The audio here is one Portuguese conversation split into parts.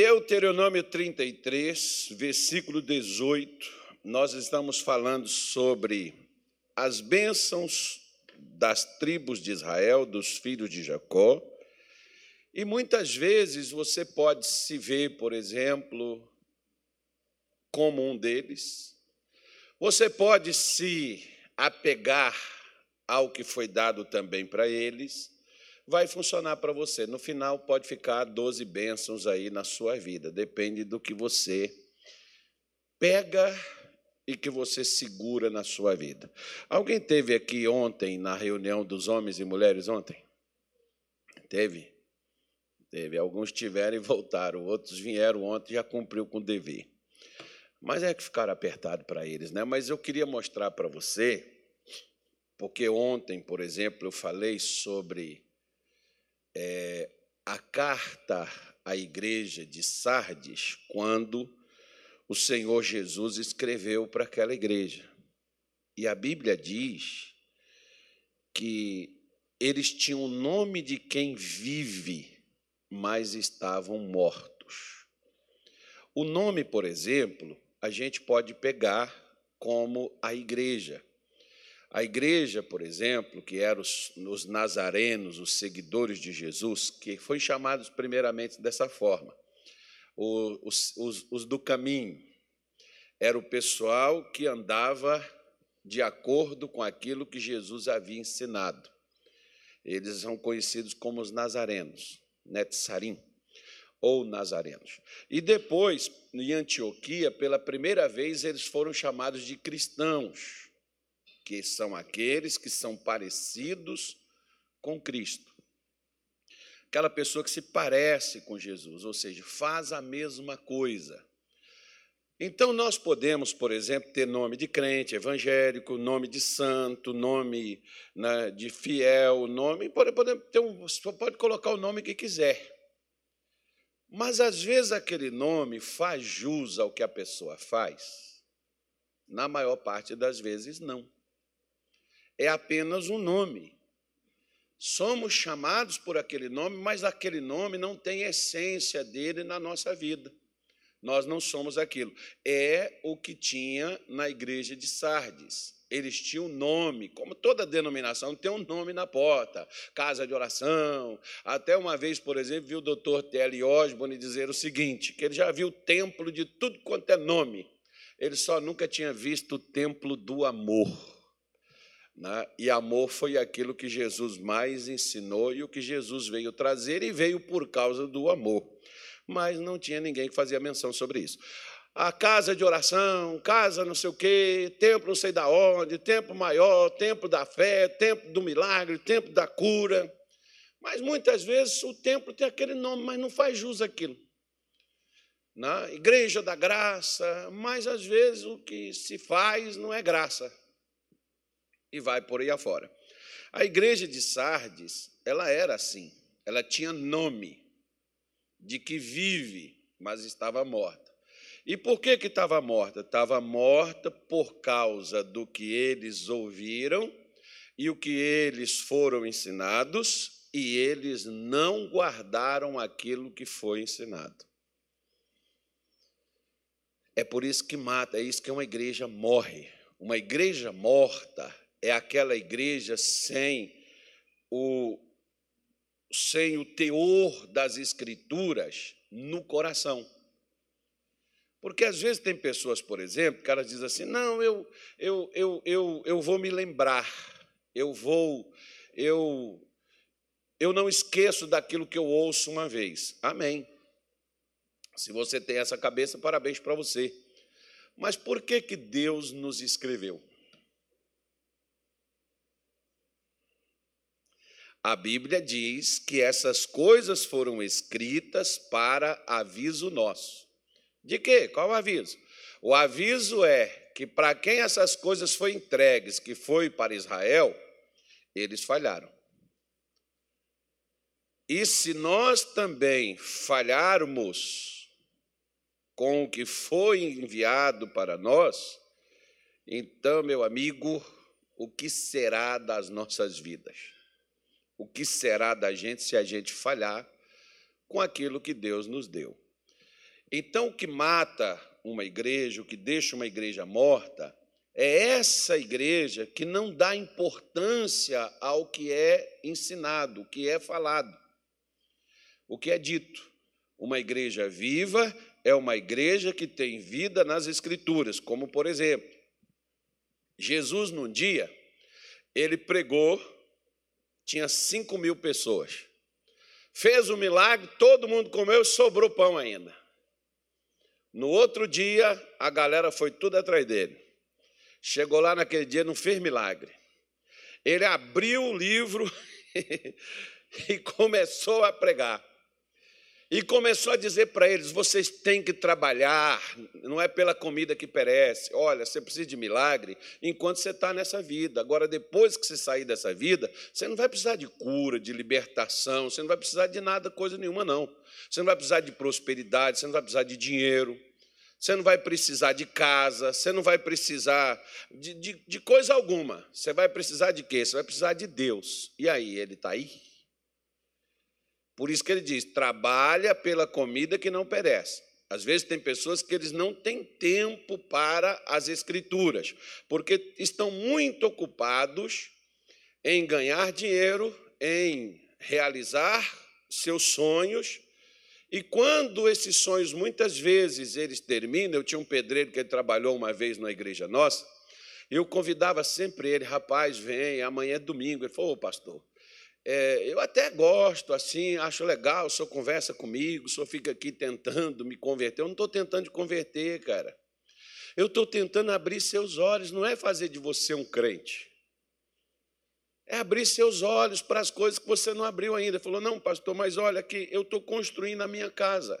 Deuteronômio 33, versículo 18, nós estamos falando sobre as bênçãos das tribos de Israel, dos filhos de Jacó. E muitas vezes você pode se ver, por exemplo, como um deles. Você pode se apegar ao que foi dado também para eles. Vai funcionar para você. No final, pode ficar 12 bênçãos aí na sua vida. Depende do que você pega e que você segura na sua vida. Alguém teve aqui ontem na reunião dos homens e mulheres ontem? Teve? Teve. Alguns tiveram e voltaram, outros vieram ontem e já cumpriu com o dever. Mas é que ficaram apertado para eles, né? Mas eu queria mostrar para você, porque ontem, por exemplo, eu falei sobre é, a carta à igreja de Sardes, quando o Senhor Jesus escreveu para aquela igreja. E a Bíblia diz que eles tinham o nome de quem vive, mas estavam mortos. O nome, por exemplo, a gente pode pegar como a igreja. A igreja, por exemplo, que eram os, os nazarenos, os seguidores de Jesus, que foi chamados primeiramente dessa forma os, os, os do caminho. Era o pessoal que andava de acordo com aquilo que Jesus havia ensinado. Eles são conhecidos como os nazarenos, Netsarim, ou nazarenos. E depois, em Antioquia, pela primeira vez, eles foram chamados de cristãos, que são aqueles que são parecidos com Cristo aquela pessoa que se parece com Jesus, ou seja, faz a mesma coisa. Então, nós podemos, por exemplo, ter nome de crente evangélico, nome de santo, nome né, de fiel, nome. Pode, pode, ter um, pode colocar o nome que quiser. Mas, às vezes, aquele nome faz jus ao que a pessoa faz? Na maior parte das vezes, não. É apenas um nome. Somos chamados por aquele nome, mas aquele nome não tem essência dele na nossa vida. Nós não somos aquilo. É o que tinha na igreja de Sardes. Eles tinham um nome, como toda denominação tem um nome na porta, casa de oração. Até uma vez, por exemplo, viu o doutor T.L. Osborne dizer o seguinte: que ele já viu o templo de tudo quanto é nome. Ele só nunca tinha visto o templo do amor. Né? E amor foi aquilo que Jesus mais ensinou e o que Jesus veio trazer, e veio por causa do amor. Mas não tinha ninguém que fazia menção sobre isso. A casa de oração, casa não sei o quê, templo não sei da onde, templo maior, templo da fé, templo do milagre, templo da cura. Mas muitas vezes o templo tem aquele nome, mas não faz jus àquilo. Na né? igreja da graça, mas às vezes o que se faz não é graça e vai por aí afora. A igreja de Sardes, ela era assim, ela tinha nome de que vive, mas estava morta. E por que que estava morta? Estava morta por causa do que eles ouviram e o que eles foram ensinados e eles não guardaram aquilo que foi ensinado. É por isso que mata, é isso que uma igreja morre. Uma igreja morta, é aquela igreja sem o, sem o teor das escrituras no coração. Porque às vezes tem pessoas, por exemplo, que elas dizem assim: não, eu, eu, eu, eu, eu vou me lembrar, eu vou, eu, eu não esqueço daquilo que eu ouço uma vez. Amém. Se você tem essa cabeça, parabéns para você. Mas por que, que Deus nos escreveu? A Bíblia diz que essas coisas foram escritas para aviso nosso. De quê? Qual o aviso? O aviso é que para quem essas coisas foram entregues, que foi para Israel, eles falharam. E se nós também falharmos com o que foi enviado para nós, então, meu amigo, o que será das nossas vidas? O que será da gente se a gente falhar com aquilo que Deus nos deu. Então, o que mata uma igreja, o que deixa uma igreja morta, é essa igreja que não dá importância ao que é ensinado, o que é falado, o que é dito. Uma igreja viva é uma igreja que tem vida nas Escrituras, como, por exemplo, Jesus, num dia, ele pregou, tinha cinco mil pessoas. Fez o um milagre, todo mundo comeu e sobrou pão ainda. No outro dia, a galera foi tudo atrás dele. Chegou lá naquele dia, não fez milagre. Ele abriu o livro e começou a pregar. E começou a dizer para eles: vocês têm que trabalhar, não é pela comida que perece. Olha, você precisa de milagre enquanto você está nessa vida. Agora, depois que você sair dessa vida, você não vai precisar de cura, de libertação, você não vai precisar de nada, coisa nenhuma, não. Você não vai precisar de prosperidade, você não vai precisar de dinheiro, você não vai precisar de casa, você não vai precisar de, de, de coisa alguma. Você vai precisar de quê? Você vai precisar de Deus. E aí, ele está aí? Por isso que ele diz: trabalha pela comida que não perece. Às vezes tem pessoas que eles não têm tempo para as escrituras, porque estão muito ocupados em ganhar dinheiro, em realizar seus sonhos. E quando esses sonhos muitas vezes eles terminam, eu tinha um pedreiro que ele trabalhou uma vez na igreja nossa, eu convidava sempre ele, rapaz, vem, amanhã é domingo. Ele falou, ô pastor, é, eu até gosto, assim, acho legal, o senhor conversa comigo, o senhor fica aqui tentando me converter. Eu não estou tentando te converter, cara. Eu estou tentando abrir seus olhos, não é fazer de você um crente. É abrir seus olhos para as coisas que você não abriu ainda. Falou, não, pastor, mas olha aqui, eu estou construindo a minha casa.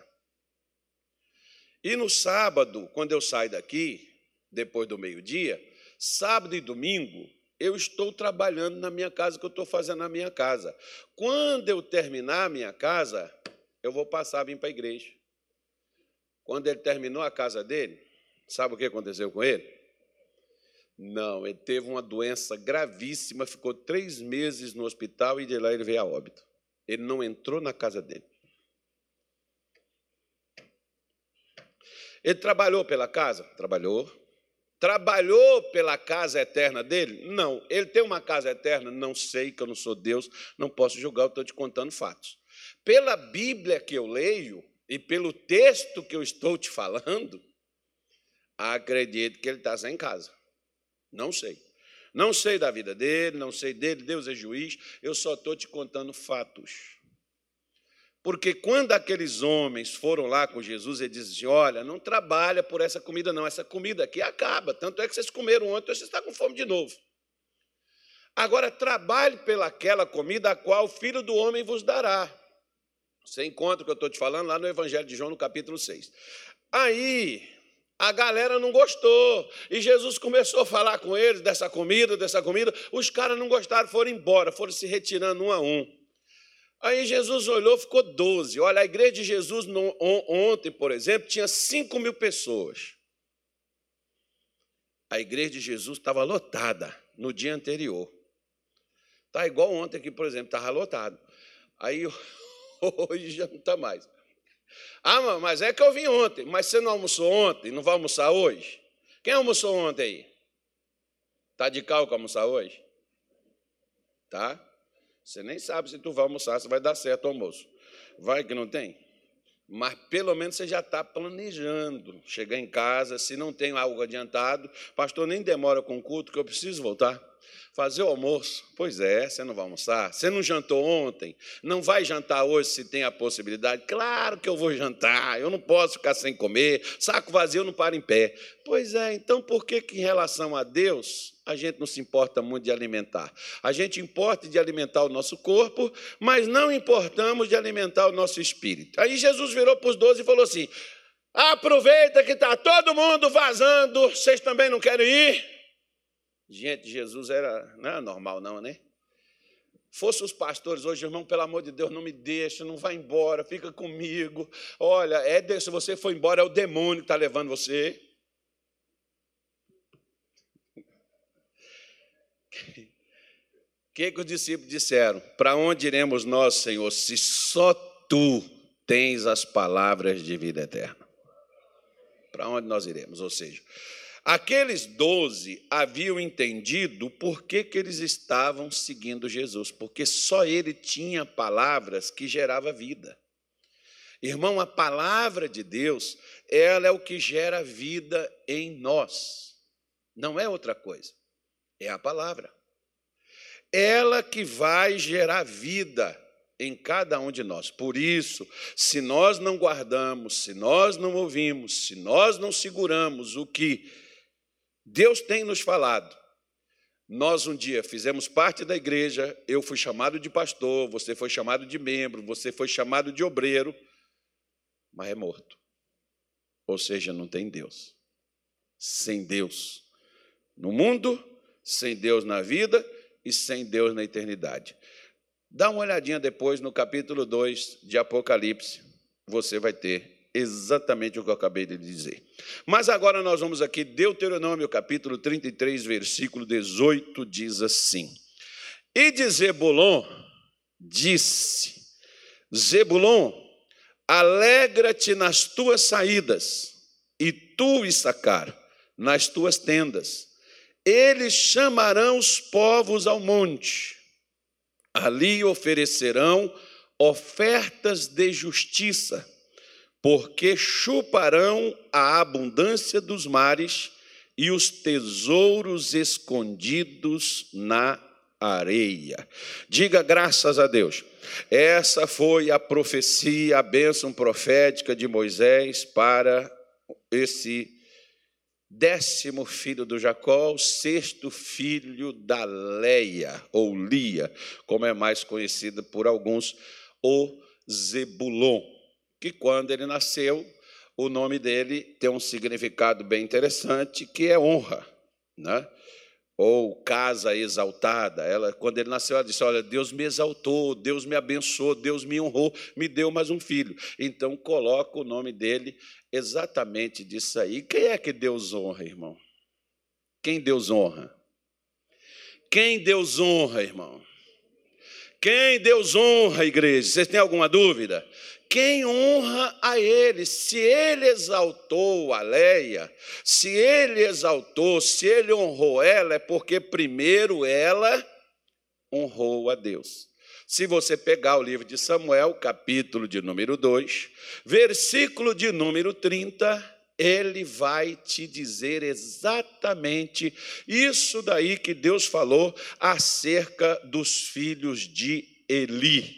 E no sábado, quando eu saio daqui, depois do meio-dia, sábado e domingo, eu estou trabalhando na minha casa, que eu estou fazendo na minha casa. Quando eu terminar a minha casa, eu vou passar a vir para a igreja. Quando ele terminou a casa dele, sabe o que aconteceu com ele? Não, ele teve uma doença gravíssima, ficou três meses no hospital e de lá ele veio a óbito. Ele não entrou na casa dele. Ele trabalhou pela casa? Trabalhou. Trabalhou pela casa eterna dele? Não. Ele tem uma casa eterna? Não sei, que eu não sou Deus, não posso julgar, eu estou te contando fatos. Pela Bíblia que eu leio e pelo texto que eu estou te falando, acredito que ele está sem casa. Não sei. Não sei da vida dele, não sei dele, Deus é juiz, eu só estou te contando fatos. Porque quando aqueles homens foram lá com Jesus, ele disse assim, olha, não trabalha por essa comida, não. Essa comida aqui acaba. Tanto é que vocês comeram ontem, você está com fome de novo. Agora, trabalhe pelaquela comida a qual o Filho do Homem vos dará. Você encontra o que eu estou te falando lá no Evangelho de João, no capítulo 6. Aí, a galera não gostou. E Jesus começou a falar com eles dessa comida, dessa comida. Os caras não gostaram, foram embora, foram se retirando um a um. Aí Jesus olhou, ficou 12. Olha, a igreja de Jesus ontem, por exemplo, tinha 5 mil pessoas. A igreja de Jesus estava lotada no dia anterior. Está igual ontem aqui, por exemplo, estava lotado. Aí hoje já não está mais. Ah, mas é que eu vim ontem. Mas você não almoçou ontem? Não vai almoçar hoje? Quem almoçou ontem aí? Está de cálculo almoçar hoje? Tá? Você nem sabe se tu vai almoçar, se vai dar certo o almoço. Vai que não tem? Mas pelo menos você já está planejando chegar em casa, se não tem algo adiantado, pastor, nem demora com o culto, que eu preciso voltar. Fazer o almoço. Pois é, você não vai almoçar. Você não jantou ontem. Não vai jantar hoje se tem a possibilidade. Claro que eu vou jantar. Eu não posso ficar sem comer. Saco vazio não para em pé. Pois é, então por que, que em relação a Deus a gente não se importa muito de alimentar? A gente importa de alimentar o nosso corpo, mas não importamos de alimentar o nosso espírito. Aí Jesus virou para os doze e falou assim: aproveita que está todo mundo vazando, vocês também não querem ir? Gente, Jesus era, não era normal, não, né? Fosse os pastores hoje, irmão, pelo amor de Deus, não me deixa, não vá embora, fica comigo. Olha, é se você for embora, é o demônio que está levando você. O que, que os discípulos disseram? Para onde iremos nós, Senhor, se só tu tens as palavras de vida eterna? para onde nós iremos? Ou seja, aqueles doze haviam entendido por que, que eles estavam seguindo Jesus, porque só ele tinha palavras que gerava vida. Irmão, a palavra de Deus, ela é o que gera vida em nós. Não é outra coisa. É a palavra. Ela que vai gerar vida em cada um de nós. Por isso, se nós não guardamos, se nós não ouvimos, se nós não seguramos o que Deus tem nos falado, nós um dia fizemos parte da igreja, eu fui chamado de pastor, você foi chamado de membro, você foi chamado de obreiro, mas é morto. Ou seja, não tem Deus. Sem Deus no mundo, sem Deus na vida e sem Deus na eternidade. Dá uma olhadinha depois no capítulo 2 de Apocalipse, você vai ter exatamente o que eu acabei de dizer. Mas agora nós vamos aqui, Deuteronômio, capítulo 33, versículo 18, diz assim: E de Zebulon disse: Zebulon, alegra-te nas tuas saídas, e tu, Issacar, nas tuas tendas. Eles chamarão os povos ao monte Ali oferecerão ofertas de justiça, porque chuparão a abundância dos mares e os tesouros escondidos na areia. Diga graças a Deus. Essa foi a profecia, a bênção profética de Moisés para esse décimo filho do Jacó, sexto filho da Leia, ou Lia, como é mais conhecida por alguns, o Zebulon, que quando ele nasceu, o nome dele tem um significado bem interessante, que é honra, né? ou casa exaltada. Ela, quando ele nasceu, ela disse: Olha, Deus me exaltou, Deus me abençoou, Deus me honrou, me deu mais um filho. Então coloca o nome dele exatamente disso aí. Quem é que Deus honra, irmão? Quem Deus honra? Quem Deus honra, irmão? Quem Deus honra, igreja? Vocês têm alguma dúvida? Quem honra a ele? Se ele exaltou a Leia, se ele exaltou, se ele honrou ela, é porque primeiro ela honrou a Deus. Se você pegar o livro de Samuel, capítulo de número 2, versículo de número 30, ele vai te dizer exatamente isso daí que Deus falou acerca dos filhos de Eli.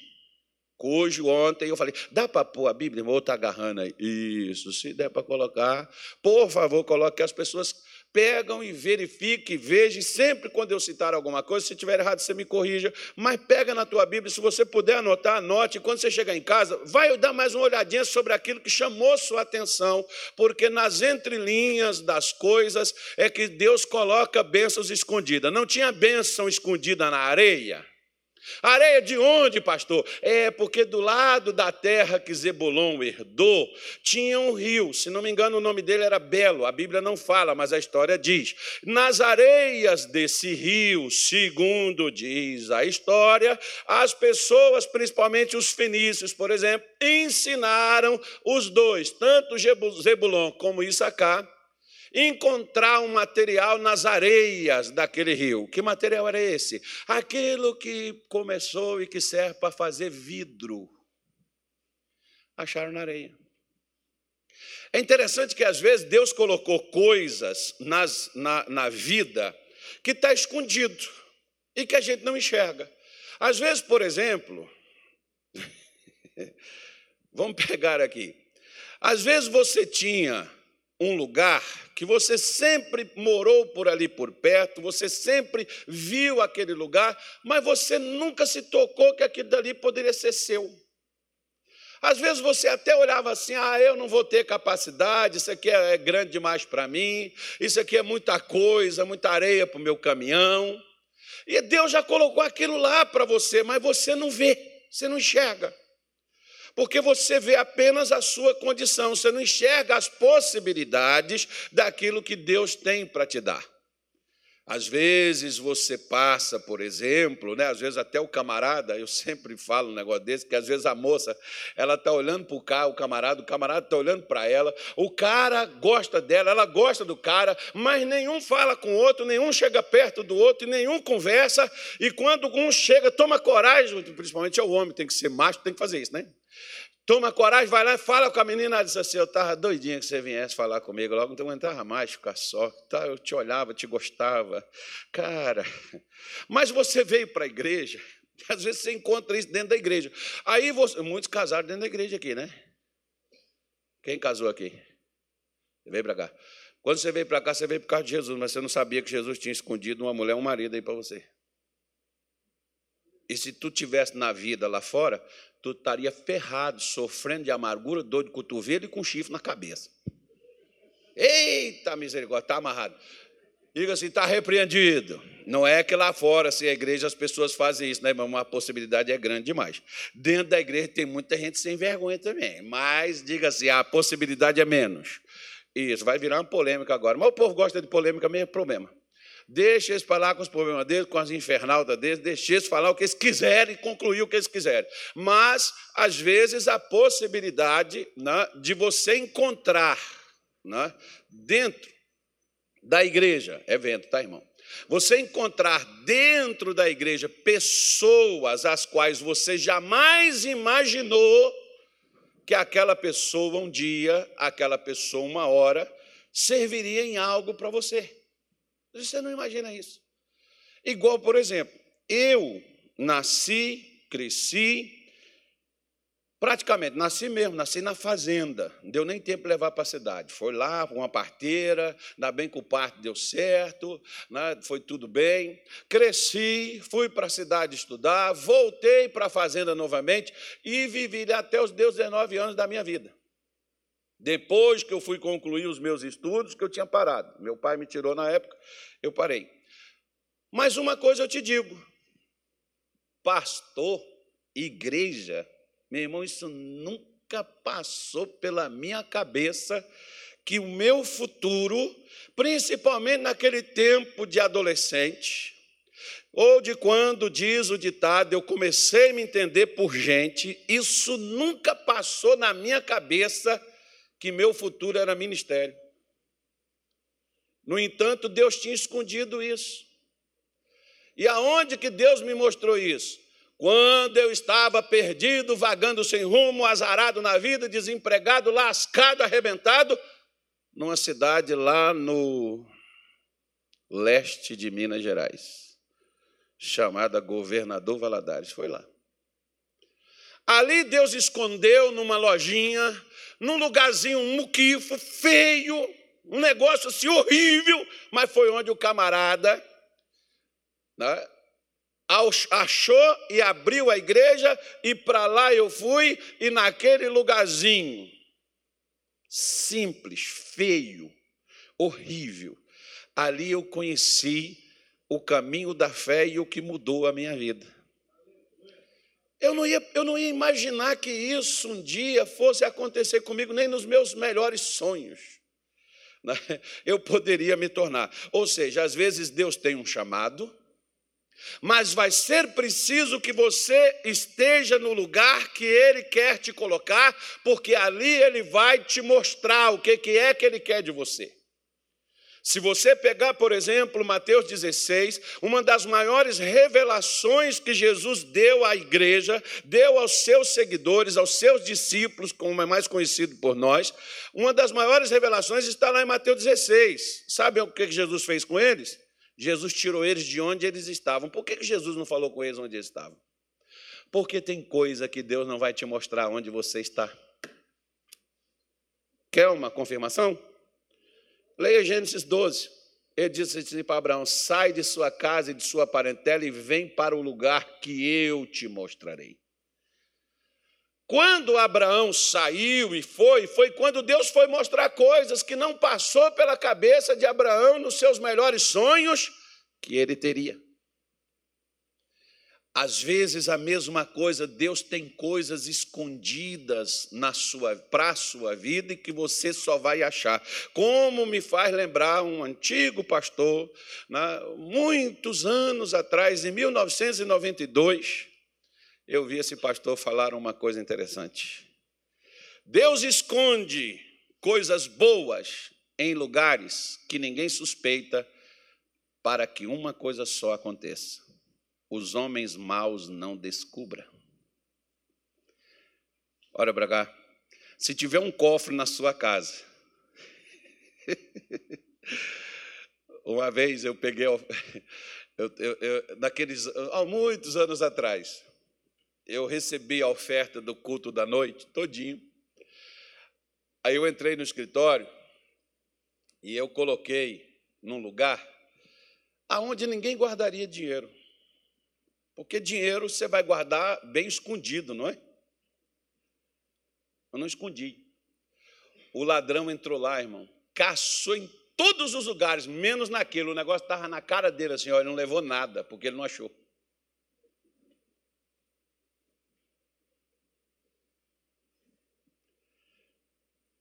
Cujo ontem eu falei, dá para pôr a Bíblia? Vou estar agarrando aí. Isso, se der para colocar, por favor, coloque que as pessoas pegam e verifiquem, vejam, sempre quando eu citar alguma coisa, se tiver errado, você me corrija, mas pega na tua Bíblia, se você puder anotar, anote, quando você chegar em casa, vai dar mais uma olhadinha sobre aquilo que chamou sua atenção, porque nas entrelinhas das coisas é que Deus coloca bênçãos escondidas. Não tinha bênção escondida na areia? Areia de onde, pastor? É porque do lado da terra que Zebulon herdou, tinha um rio, se não me engano o nome dele era Belo, a Bíblia não fala, mas a história diz. Nas areias desse rio, segundo diz a história, as pessoas, principalmente os fenícios, por exemplo, ensinaram os dois, tanto Zebulon como Issacar, encontrar um material nas areias daquele rio. Que material era esse? Aquilo que começou e que serve para fazer vidro. Acharam na areia. É interessante que às vezes Deus colocou coisas nas, na, na vida que está escondido e que a gente não enxerga. Às vezes, por exemplo, vamos pegar aqui. Às vezes você tinha um lugar que você sempre morou por ali por perto, você sempre viu aquele lugar, mas você nunca se tocou que aquilo dali poderia ser seu. Às vezes você até olhava assim: ah, eu não vou ter capacidade, isso aqui é grande demais para mim, isso aqui é muita coisa, muita areia para o meu caminhão. E Deus já colocou aquilo lá para você, mas você não vê, você não enxerga porque você vê apenas a sua condição, você não enxerga as possibilidades daquilo que Deus tem para te dar. Às vezes você passa, por exemplo, né? às vezes até o camarada, eu sempre falo um negócio desse, que às vezes a moça ela está olhando para o cara, o camarada, o camarada está olhando para ela, o cara gosta dela, ela gosta do cara, mas nenhum fala com o outro, nenhum chega perto do outro, e nenhum conversa, e quando um chega, toma coragem, principalmente é o homem, tem que ser macho, tem que fazer isso, né? Toma coragem, vai lá e fala com a menina. Ela disse assim: Eu estava doidinha que você viesse falar comigo. Logo não aguentava mais ficar só. Tá, eu te olhava, te gostava. Cara, mas você veio para a igreja. Às vezes você encontra isso dentro da igreja. Aí você, muitos casaram dentro da igreja aqui, né? Quem casou aqui? Você veio para cá. Quando você veio para cá, você veio por causa de Jesus, mas você não sabia que Jesus tinha escondido uma mulher, um marido aí para você. E se tu tivesse na vida lá fora, tu estaria ferrado, sofrendo de amargura, dor de cotovelo e com chifre na cabeça. Eita misericórdia, está amarrado. Diga assim, está repreendido. Não é que lá fora, se a igreja, as pessoas fazem isso, né, mas a possibilidade é grande demais. Dentro da igreja tem muita gente sem vergonha também, mas diga assim, a possibilidade é menos. Isso, vai virar uma polêmica agora. Mas o povo gosta de polêmica, mesmo problema. Deixa eles falar com os problemas deles, com as infernaldas deles, deixa eles falar o que eles quiserem, concluir o que eles quiserem. Mas, às vezes, a possibilidade né, de você encontrar né, dentro da igreja, evento, tá, irmão? Você encontrar dentro da igreja pessoas as quais você jamais imaginou que aquela pessoa um dia, aquela pessoa uma hora, serviria em algo para você. Você não imagina isso. Igual, por exemplo, eu nasci, cresci, praticamente, nasci mesmo, nasci na fazenda. Não deu nem tempo de levar para a cidade. Foi lá, uma parteira, ainda bem que o parto deu certo, né, foi tudo bem. Cresci, fui para a cidade estudar, voltei para a fazenda novamente e vivi até os 19 anos da minha vida. Depois que eu fui concluir os meus estudos, que eu tinha parado. Meu pai me tirou na época, eu parei. Mas uma coisa eu te digo: pastor, igreja, meu irmão, isso nunca passou pela minha cabeça que o meu futuro, principalmente naquele tempo de adolescente, ou de quando diz o ditado, eu comecei a me entender por gente, isso nunca passou na minha cabeça que meu futuro era ministério. No entanto, Deus tinha escondido isso. E aonde que Deus me mostrou isso? Quando eu estava perdido, vagando sem rumo, azarado na vida, desempregado, lascado, arrebentado, numa cidade lá no leste de Minas Gerais, chamada Governador Valadares. Foi lá. Ali Deus escondeu numa lojinha num lugarzinho um muquifo, feio, um negócio assim horrível, mas foi onde o camarada né, achou e abriu a igreja, e para lá eu fui, e naquele lugarzinho, simples, feio, horrível, ali eu conheci o caminho da fé e o que mudou a minha vida. Eu não, ia, eu não ia imaginar que isso um dia fosse acontecer comigo, nem nos meus melhores sonhos. Né? Eu poderia me tornar. Ou seja, às vezes Deus tem um chamado, mas vai ser preciso que você esteja no lugar que Ele quer te colocar, porque ali Ele vai te mostrar o que é que Ele quer de você. Se você pegar, por exemplo, Mateus 16, uma das maiores revelações que Jesus deu à igreja, deu aos seus seguidores, aos seus discípulos, como é mais conhecido por nós, uma das maiores revelações está lá em Mateus 16. Sabe o que Jesus fez com eles? Jesus tirou eles de onde eles estavam. Por que Jesus não falou com eles onde eles estavam? Porque tem coisa que Deus não vai te mostrar onde você está. Quer uma confirmação? Leia Gênesis 12. Ele disse assim para Abraão: sai de sua casa e de sua parentela e vem para o lugar que eu te mostrarei. Quando Abraão saiu e foi, foi quando Deus foi mostrar coisas que não passou pela cabeça de Abraão nos seus melhores sonhos que ele teria. Às vezes a mesma coisa, Deus tem coisas escondidas na sua para a sua vida e que você só vai achar. Como me faz lembrar um antigo pastor, né, muitos anos atrás, em 1992, eu vi esse pastor falar uma coisa interessante. Deus esconde coisas boas em lugares que ninguém suspeita para que uma coisa só aconteça os homens maus não descubra. Olha para cá. Se tiver um cofre na sua casa. Uma vez eu peguei, eu, eu, eu, daqueles, há muitos anos atrás, eu recebi a oferta do culto da noite, todinho. Aí eu entrei no escritório e eu coloquei num lugar aonde ninguém guardaria dinheiro. Porque dinheiro você vai guardar bem escondido, não é? Eu não escondi. O ladrão entrou lá, irmão, caçou em todos os lugares, menos naquele. O negócio estava na cara dele assim, ó, ele não levou nada, porque ele não achou.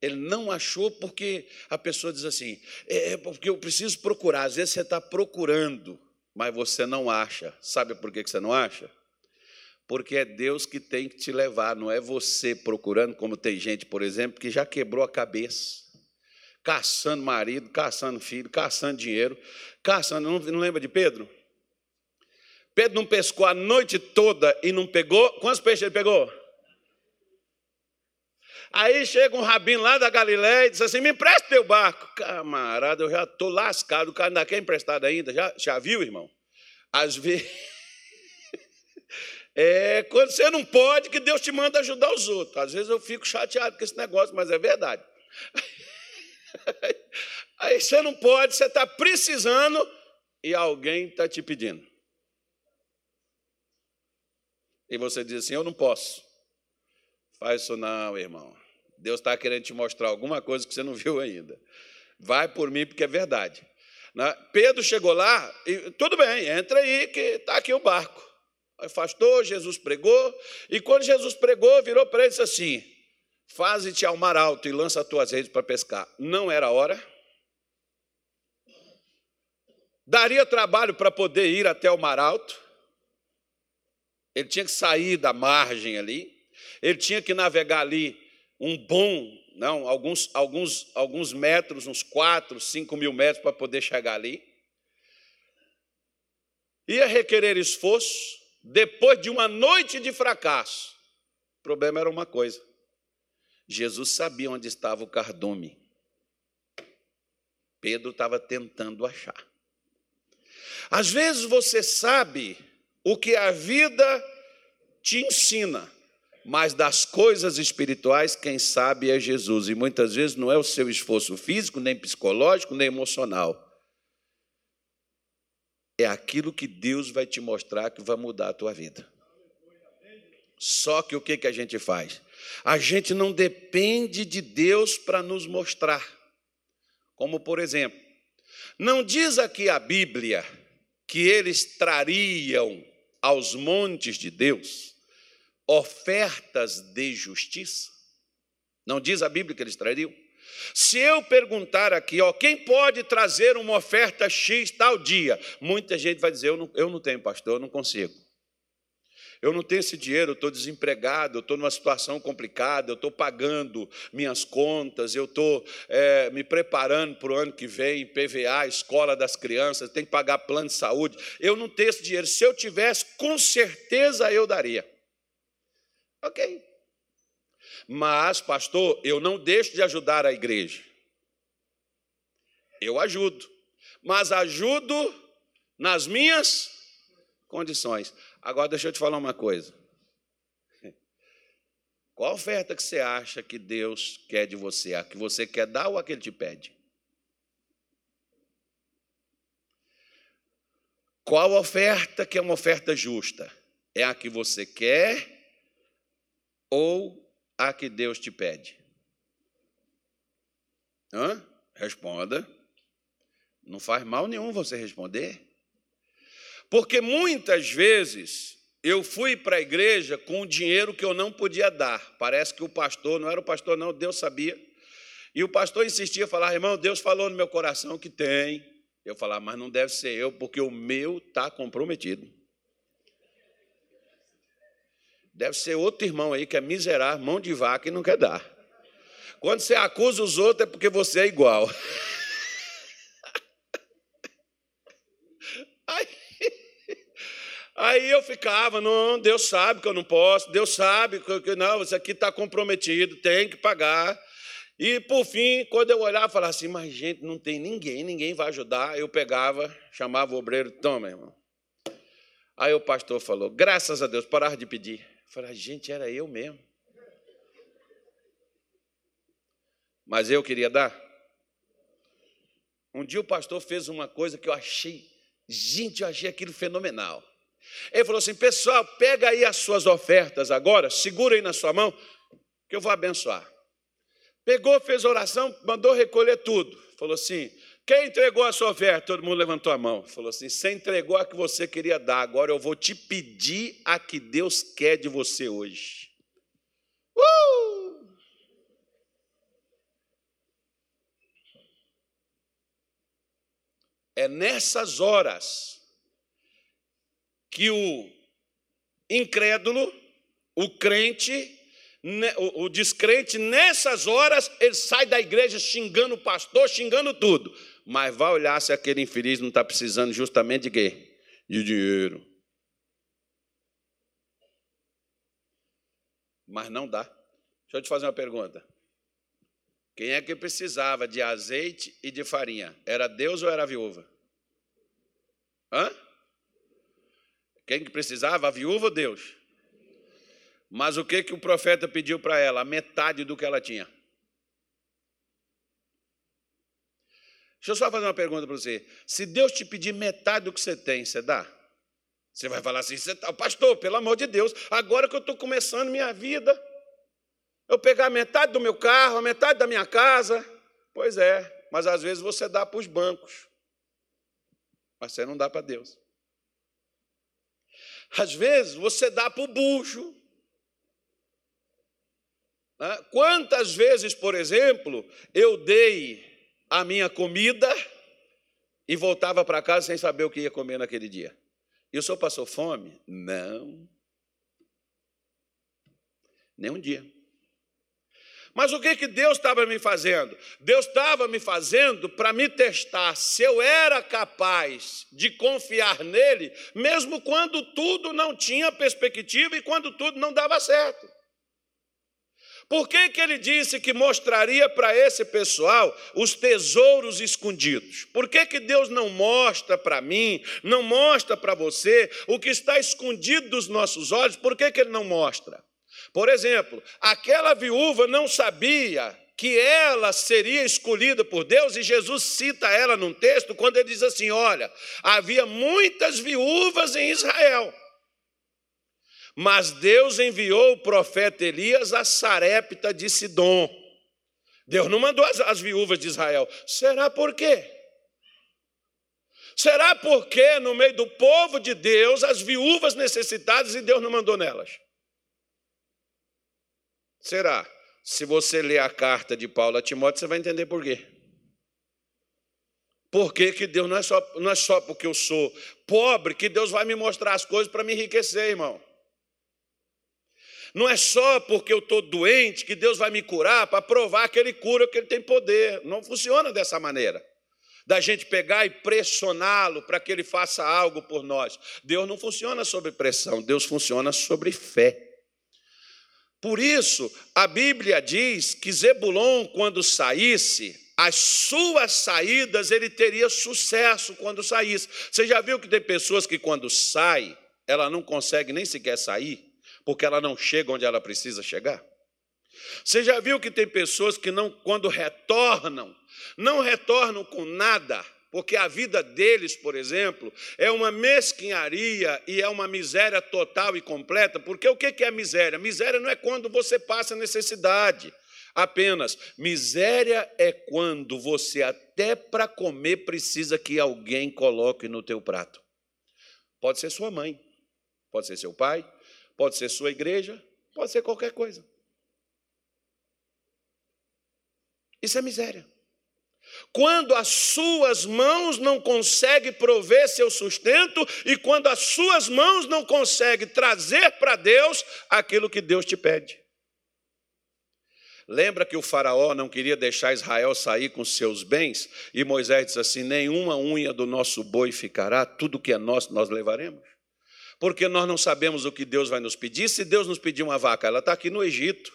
Ele não achou porque a pessoa diz assim, é, é porque eu preciso procurar. Às vezes você está procurando mas você não acha. Sabe por que você não acha? Porque é Deus que tem que te levar, não é você procurando, como tem gente, por exemplo, que já quebrou a cabeça, caçando marido, caçando filho, caçando dinheiro, caçando. Não, não lembra de Pedro? Pedro não pescou a noite toda e não pegou. Quantos peixes ele pegou? Aí chega um rabino lá da Galiléia e diz assim: me empresta teu barco. Camarada, eu já estou lascado, o cara ainda quer emprestado ainda. Já, já viu, irmão? Às vezes. É quando você não pode que Deus te manda ajudar os outros. Às vezes eu fico chateado com esse negócio, mas é verdade. Aí você não pode, você está precisando e alguém está te pedindo. E você diz assim: Eu não posso. Faz isso não, irmão. Deus está querendo te mostrar alguma coisa que você não viu ainda. Vai por mim, porque é verdade. Né? Pedro chegou lá e tudo bem, entra aí, que está aqui o barco. Afastou, Jesus pregou, e quando Jesus pregou, virou para ele e disse assim: Faze-te ao mar alto e lança as tuas redes para pescar. Não era hora. Daria trabalho para poder ir até o mar alto. Ele tinha que sair da margem ali. Ele tinha que navegar ali um bom, não, alguns, alguns, alguns metros, uns quatro, cinco mil metros para poder chegar ali. Ia requerer esforço depois de uma noite de fracasso. O problema era uma coisa: Jesus sabia onde estava o cardume. Pedro estava tentando achar. Às vezes você sabe o que a vida te ensina, mas das coisas espirituais, quem sabe é Jesus. E muitas vezes não é o seu esforço físico, nem psicológico, nem emocional. É aquilo que Deus vai te mostrar que vai mudar a tua vida. Só que o que, que a gente faz? A gente não depende de Deus para nos mostrar. Como, por exemplo, não diz aqui a Bíblia que eles trariam aos montes de Deus ofertas de justiça? Não diz a Bíblia que eles trariam? Se eu perguntar aqui, ó, quem pode trazer uma oferta X tal dia? Muita gente vai dizer: eu não, eu não tenho, pastor, eu não consigo. Eu não tenho esse dinheiro, eu estou desempregado, eu estou numa situação complicada, eu estou pagando minhas contas, eu estou é, me preparando para o ano que vem, PVA, escola das crianças, tenho que pagar plano de saúde. Eu não tenho esse dinheiro. Se eu tivesse, com certeza eu daria. Ok. Mas, pastor, eu não deixo de ajudar a igreja. Eu ajudo. Mas ajudo nas minhas condições. Agora, deixa eu te falar uma coisa. Qual oferta que você acha que Deus quer de você? A que você quer dar ou a que Ele te pede? Qual oferta que é uma oferta justa? É a que você quer ou a que Deus te pede? Hã? Responda. Não faz mal nenhum você responder. Porque muitas vezes eu fui para a igreja com dinheiro que eu não podia dar. Parece que o pastor, não era o pastor, não, Deus sabia. E o pastor insistia, falar, irmão, Deus falou no meu coração que tem. Eu falava, mas não deve ser eu, porque o meu está comprometido. Deve ser outro irmão aí que é miserável, mão de vaca e não quer dar. Quando você acusa os outros é porque você é igual. Aí, aí eu ficava, não, Deus sabe que eu não posso, Deus sabe que não, isso aqui está comprometido, tem que pagar. E por fim, quando eu olhava, falava assim, mas gente, não tem ninguém, ninguém vai ajudar. Eu pegava, chamava o obreiro, toma, irmão. Aí o pastor falou, graças a Deus, parar de pedir. Falei, gente, era eu mesmo. Mas eu queria dar. Um dia o pastor fez uma coisa que eu achei, gente, eu achei aquilo fenomenal. Ele falou assim: pessoal, pega aí as suas ofertas agora, segura aí na sua mão, que eu vou abençoar. Pegou, fez oração, mandou recolher tudo. Falou assim: quem entregou a sua oferta? Todo mundo levantou a mão. Falou assim: você entregou a que você queria dar, agora eu vou te pedir a que Deus quer de você hoje. Uh! É nessas horas que o incrédulo, o crente, o descrente, nessas horas, ele sai da igreja xingando o pastor, xingando tudo. Mas vai olhar se aquele infeliz não está precisando justamente de quê? De dinheiro. Mas não dá. Deixa eu te fazer uma pergunta. Quem é que precisava de azeite e de farinha? Era Deus ou era a viúva? Hã? Quem que precisava? A viúva ou Deus? Mas o que, que o profeta pediu para ela? A metade do que ela tinha. Deixa eu só fazer uma pergunta para você. Se Deus te pedir metade do que você tem, você dá? Você vai falar assim, tá, pastor, pelo amor de Deus, agora que eu estou começando minha vida, eu pegar metade do meu carro, metade da minha casa. Pois é, mas às vezes você dá para os bancos, mas você não dá para Deus. Às vezes você dá para o bucho. Quantas vezes, por exemplo, eu dei a minha comida e voltava para casa sem saber o que ia comer naquele dia? E o senhor passou fome? Não. Nem um dia. Mas o que, que Deus estava me fazendo? Deus estava me fazendo para me testar se eu era capaz de confiar nele, mesmo quando tudo não tinha perspectiva e quando tudo não dava certo. Por que, que ele disse que mostraria para esse pessoal os tesouros escondidos? Por que, que Deus não mostra para mim, não mostra para você o que está escondido dos nossos olhos? Por que, que ele não mostra? Por exemplo, aquela viúva não sabia que ela seria escolhida por Deus, e Jesus cita ela num texto quando ele diz assim: Olha, havia muitas viúvas em Israel, mas Deus enviou o profeta Elias a Sarepta de Sidom. Deus não mandou as, as viúvas de Israel. Será por quê? Será porque no meio do povo de Deus, as viúvas necessitadas e Deus não mandou nelas? Será? Se você ler a carta de Paulo a Timóteo, você vai entender por quê. Por que, que Deus não é, só, não é só porque eu sou pobre que Deus vai me mostrar as coisas para me enriquecer, irmão. Não é só porque eu estou doente que Deus vai me curar para provar que Ele cura, que Ele tem poder. Não funciona dessa maneira. Da gente pegar e pressioná-lo para que Ele faça algo por nós. Deus não funciona sobre pressão, Deus funciona sobre fé. Por isso, a Bíblia diz que Zebulon, quando saísse, as suas saídas ele teria sucesso quando saísse. Você já viu que tem pessoas que, quando sai, ela não consegue nem sequer sair, porque ela não chega onde ela precisa chegar? Você já viu que tem pessoas que, não, quando retornam, não retornam com nada, porque a vida deles, por exemplo, é uma mesquinharia e é uma miséria total e completa. Porque o que é miséria? Miséria não é quando você passa necessidade apenas. Miséria é quando você, até para comer, precisa que alguém coloque no teu prato. Pode ser sua mãe, Pode ser seu pai, pode ser sua igreja, pode ser qualquer coisa. Isso é miséria. Quando as suas mãos não conseguem prover seu sustento e quando as suas mãos não conseguem trazer para Deus aquilo que Deus te pede. Lembra que o Faraó não queria deixar Israel sair com seus bens? E Moisés disse assim: Nenhuma unha do nosso boi ficará, tudo que é nosso nós levaremos. Porque nós não sabemos o que Deus vai nos pedir. Se Deus nos pedir uma vaca, ela está aqui no Egito.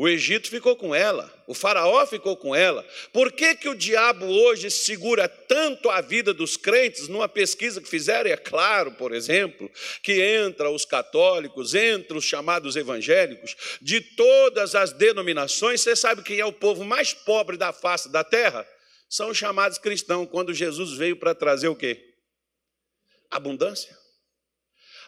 O Egito ficou com ela, o Faraó ficou com ela. Por que, que o diabo hoje segura tanto a vida dos crentes? Numa pesquisa que fizeram, é claro, por exemplo, que entra os católicos, entra os chamados evangélicos, de todas as denominações, você sabe quem é o povo mais pobre da face da terra? São os chamados cristãos, quando Jesus veio para trazer o quê? Abundância.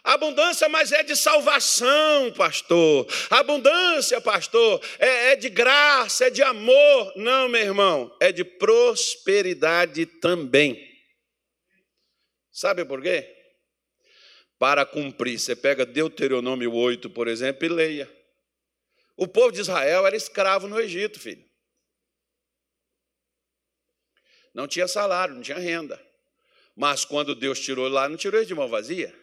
Abundância, mas é de salvação, pastor. Abundância, pastor, é, é, de graça, é de amor. Não, meu irmão, é de prosperidade também. Sabe por quê? Para cumprir, você pega Deuteronômio 8, por exemplo, e leia. O povo de Israel era escravo no Egito, filho. Não tinha salário, não tinha renda. Mas quando Deus tirou lá, não tirou de mão vazia.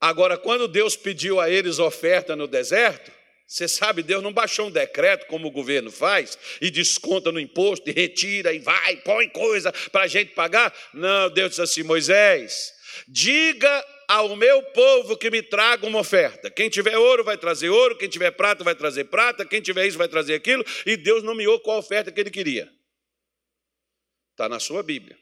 Agora, quando Deus pediu a eles oferta no deserto, você sabe, Deus não baixou um decreto como o governo faz e desconta no imposto e retira e vai, põe coisa para a gente pagar. Não, Deus disse assim: Moisés, diga ao meu povo que me traga uma oferta. Quem tiver ouro vai trazer ouro, quem tiver prata vai trazer prata, quem tiver isso vai trazer aquilo, e Deus nomeou qual oferta que ele queria. Está na sua Bíblia.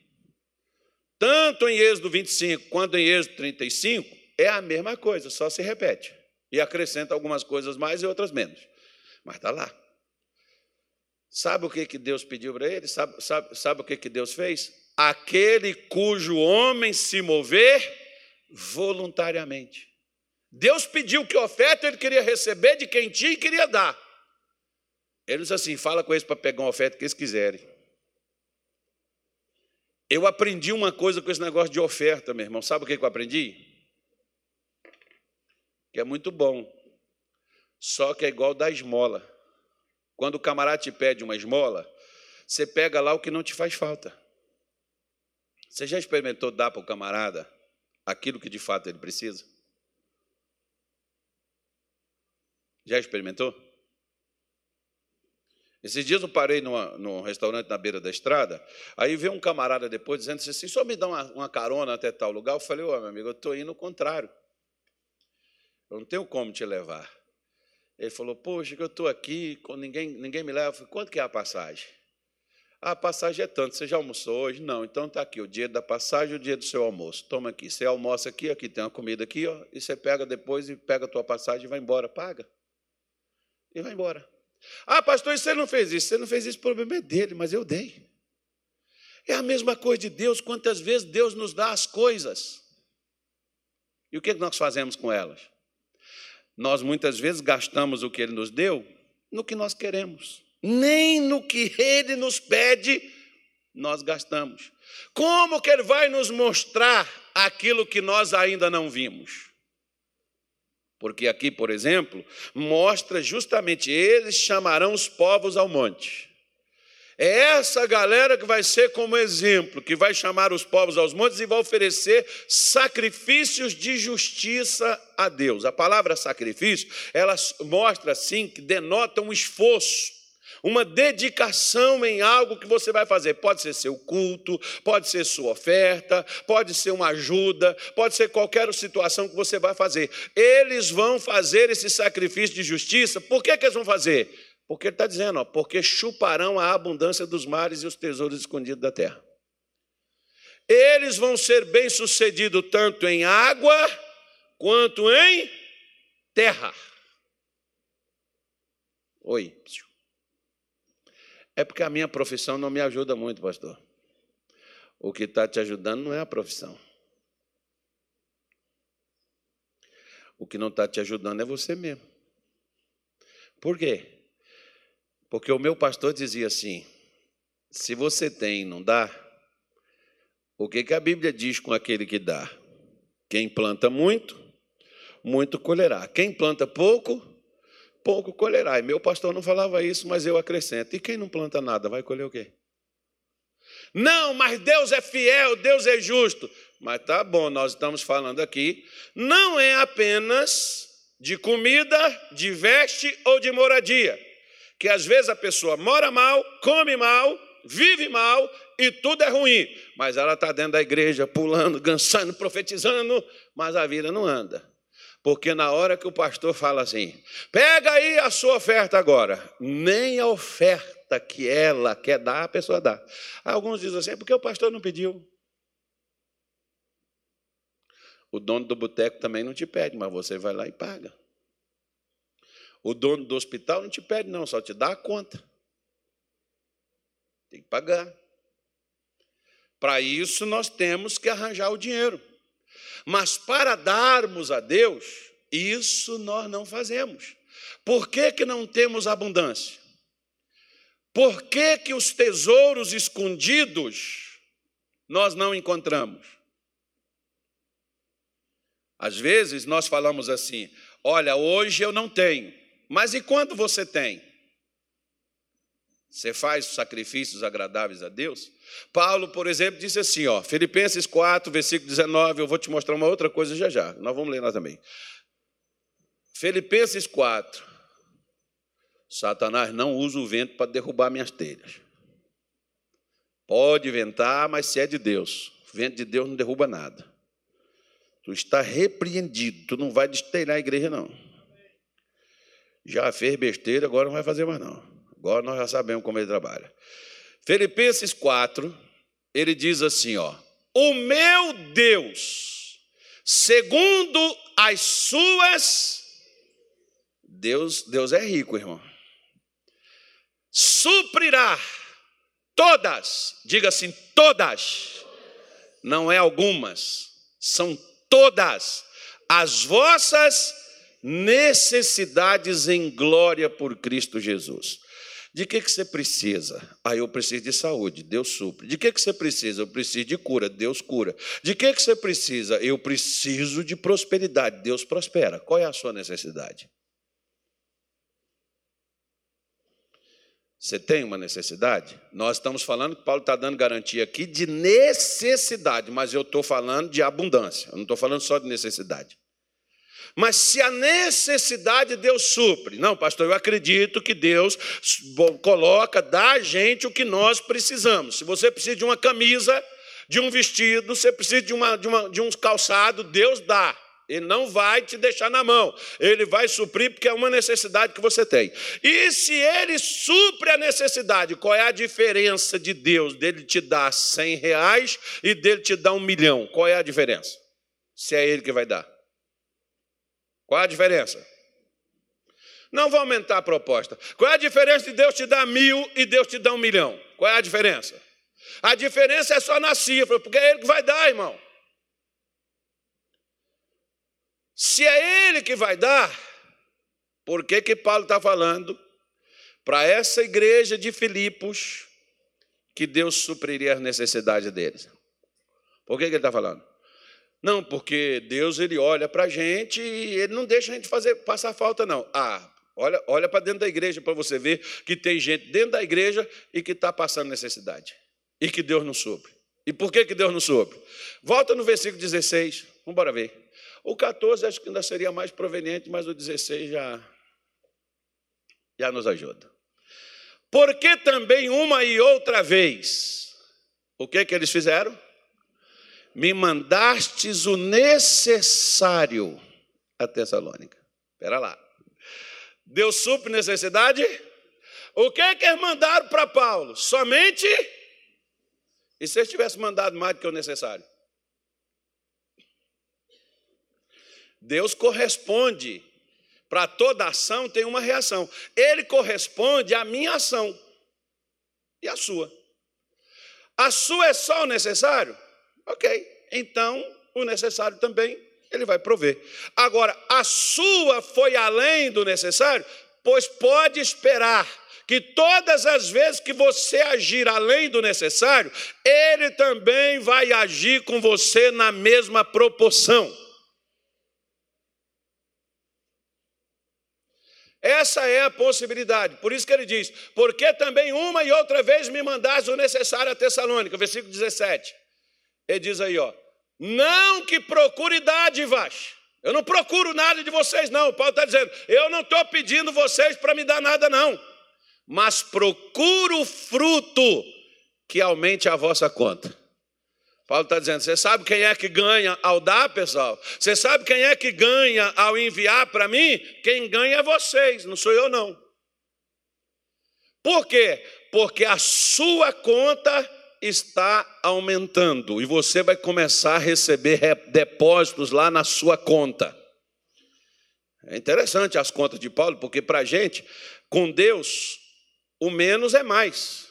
Tanto em Êxodo 25 quanto em Êxodo 35, é a mesma coisa, só se repete. E acrescenta algumas coisas mais e outras menos. Mas está lá. Sabe o que, que Deus pediu para ele? Sabe, sabe, sabe o que, que Deus fez? Aquele cujo homem se mover voluntariamente. Deus pediu que oferta ele queria receber de quem tinha e queria dar. Ele disse assim: fala com eles para pegar uma oferta que eles quiserem. Eu aprendi uma coisa com esse negócio de oferta, meu irmão. Sabe o que eu aprendi? Que é muito bom, só que é igual da esmola. Quando o camarada te pede uma esmola, você pega lá o que não te faz falta. Você já experimentou dar para o camarada aquilo que de fato ele precisa? Já experimentou? Esses dias eu parei numa, num restaurante na beira da estrada, aí veio um camarada depois dizendo assim, só me dá uma, uma carona até tal lugar. Eu falei, ô meu amigo, eu estou indo ao contrário. Eu não tenho como te levar. Ele falou, poxa, que eu estou aqui, ninguém, ninguém me leva. Eu falei, quanto que é a passagem? Ah, a passagem é tanto, você já almoçou hoje? Não, então está aqui, o dia da passagem o dia do seu almoço. Toma aqui, você almoça aqui, aqui tem uma comida aqui, ó, e você pega depois e pega a tua passagem e vai embora, paga. E vai embora. Ah, pastor, você não fez isso. Você não fez isso, o problema é dele, mas eu dei. É a mesma coisa de Deus, quantas vezes Deus nos dá as coisas. E o que nós fazemos com elas? Nós muitas vezes gastamos o que Ele nos deu no que nós queremos, nem no que Ele nos pede, nós gastamos. Como que Ele vai nos mostrar aquilo que nós ainda não vimos? Porque aqui, por exemplo, mostra justamente eles chamarão os povos ao monte. É essa galera que vai ser como exemplo, que vai chamar os povos aos montes e vai oferecer sacrifícios de justiça a Deus. A palavra sacrifício, ela mostra assim que denota um esforço, uma dedicação em algo que você vai fazer. Pode ser seu culto, pode ser sua oferta, pode ser uma ajuda, pode ser qualquer situação que você vai fazer. Eles vão fazer esse sacrifício de justiça. Por que, que eles vão fazer? Porque ele está dizendo, ó, porque chuparão a abundância dos mares e os tesouros escondidos da terra. Eles vão ser bem-sucedidos tanto em água quanto em terra. Oi. É porque a minha profissão não me ajuda muito, pastor. O que está te ajudando não é a profissão. O que não está te ajudando é você mesmo. Por quê? Porque o meu pastor dizia assim: se você tem e não dá, o que, que a Bíblia diz com aquele que dá? Quem planta muito, muito colherá. Quem planta pouco, pouco colherá. E meu pastor não falava isso, mas eu acrescento. E quem não planta nada, vai colher o quê? Não, mas Deus é fiel, Deus é justo. Mas tá bom, nós estamos falando aqui, não é apenas de comida, de veste ou de moradia. Que às vezes a pessoa mora mal, come mal, vive mal e tudo é ruim. Mas ela está dentro da igreja, pulando, dançando, profetizando, mas a vida não anda. Porque na hora que o pastor fala assim, pega aí a sua oferta agora, nem a oferta que ela quer dar, a pessoa dá. Alguns dizem assim, é porque o pastor não pediu. O dono do boteco também não te pede, mas você vai lá e paga. O dono do hospital não te pede, não, só te dá a conta. Tem que pagar. Para isso, nós temos que arranjar o dinheiro. Mas para darmos a Deus, isso nós não fazemos. Por que, que não temos abundância? Por que, que os tesouros escondidos nós não encontramos? Às vezes nós falamos assim: olha, hoje eu não tenho, mas e quando você tem? Você faz sacrifícios agradáveis a Deus? Paulo, por exemplo, disse assim, ó, Filipenses 4, versículo 19, eu vou te mostrar uma outra coisa já já. Nós vamos ler lá também. Filipenses 4. Satanás não usa o vento para derrubar minhas telhas. Pode ventar, mas se é de Deus. O vento de Deus não derruba nada. Tu está repreendido, tu não vai destelhar a igreja, não. Já fez besteira, agora não vai fazer mais, não. Agora nós já sabemos como ele trabalha. Filipenses 4, ele diz assim, ó: "O meu Deus, segundo as suas Deus, Deus é rico, irmão. Suprirá todas, diga assim, todas. Não é algumas, são todas as vossas necessidades em glória por Cristo Jesus. De que, que você precisa? Ah, eu preciso de saúde, Deus supre. De que, que você precisa? Eu preciso de cura, Deus cura. De que, que você precisa? Eu preciso de prosperidade, Deus prospera. Qual é a sua necessidade? Você tem uma necessidade? Nós estamos falando que Paulo está dando garantia aqui de necessidade, mas eu estou falando de abundância, eu não estou falando só de necessidade. Mas se a necessidade Deus supre, não, pastor, eu acredito que Deus coloca, dá a gente o que nós precisamos. Se você precisa de uma camisa, de um vestido, você precisa de, uma, de, uma, de um calçado, Deus dá. Ele não vai te deixar na mão. Ele vai suprir porque é uma necessidade que você tem. E se ele supre a necessidade, qual é a diferença de Deus dele te dar 100 reais e dele te dar um milhão? Qual é a diferença? Se é ele que vai dar. Qual a diferença? Não vai aumentar a proposta. Qual é a diferença de Deus te dar mil e Deus te dar um milhão? Qual é a diferença? A diferença é só na cifra, porque é ele que vai dar, irmão. Se é Ele que vai dar, por que, que Paulo está falando para essa igreja de Filipos que Deus supriria as necessidades deles? Por que, que ele está falando? Não, porque Deus ele olha para a gente e ele não deixa a gente fazer, passar falta, não. Ah, olha, olha para dentro da igreja para você ver que tem gente dentro da igreja e que está passando necessidade. E que Deus não supre. E por que, que Deus não supre? Volta no versículo 16, vamos embora ver. O 14 acho que ainda seria mais proveniente, mas o 16 já, já nos ajuda. Porque também uma e outra vez, o que que eles fizeram? Me mandastes o necessário a Tessalônica. Espera lá. Deus supre necessidade? O que que eles mandaram para Paulo? Somente? E se eles tivessem mandado mais do que o necessário? Deus corresponde. Para toda ação tem uma reação. Ele corresponde à minha ação e à sua. A sua é só o necessário? Ok. Então, o necessário também ele vai prover. Agora, a sua foi além do necessário, pois pode esperar que todas as vezes que você agir além do necessário, Ele também vai agir com você na mesma proporção. Essa é a possibilidade. Por isso que ele diz: Porque também uma e outra vez me mandaste o necessário a Tessalônica, versículo 17. Ele diz aí, ó: Não que procure dádivas. Eu não procuro nada de vocês, não. Paulo está dizendo: Eu não estou pedindo vocês para me dar nada, não. Mas procuro fruto que aumente a vossa conta. Paulo está dizendo: você sabe quem é que ganha ao dar, pessoal? Você sabe quem é que ganha ao enviar para mim? Quem ganha é vocês, não sou eu, não. Por quê? Porque a sua conta está aumentando e você vai começar a receber depósitos lá na sua conta. É interessante as contas de Paulo, porque para a gente, com Deus, o menos é mais.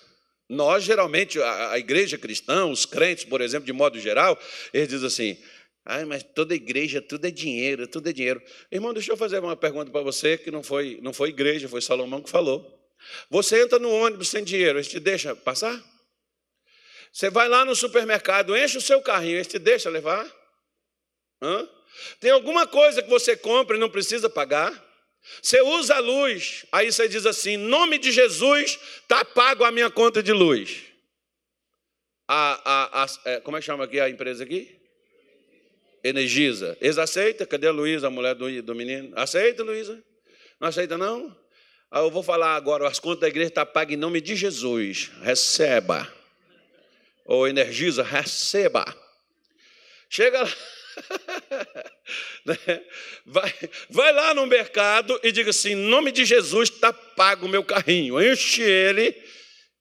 Nós, geralmente, a, a, igreja cristã, os crentes, por exemplo, de modo geral, eles dizem assim: ah, mas toda igreja, tudo é dinheiro, tudo é dinheiro. Irmão, deixa eu fazer uma pergunta para você, que não foi, não foi igreja, foi Salomão que falou. Você entra no ônibus sem dinheiro, eles te deixa passar? Você vai lá no supermercado, enche o seu carrinho, eles te deixa levar? Hã? Tem alguma coisa que você compra e não precisa pagar? Você usa a luz, aí você diz assim: em nome de Jesus, está pago a minha conta de luz. A, a, a, é, como é que chama aqui a empresa aqui? Energisa. Eles aceitam? Cadê a Luísa, a mulher do, do menino? Aceita, Luísa? Não aceita, não? Ah, eu vou falar agora, as contas da igreja estão tá pagas em nome de Jesus. Receba. Ou Energisa, receba. Chega lá. Né? vai, vai lá no mercado e diga assim: em nome de Jesus está pago o meu carrinho. Enche ele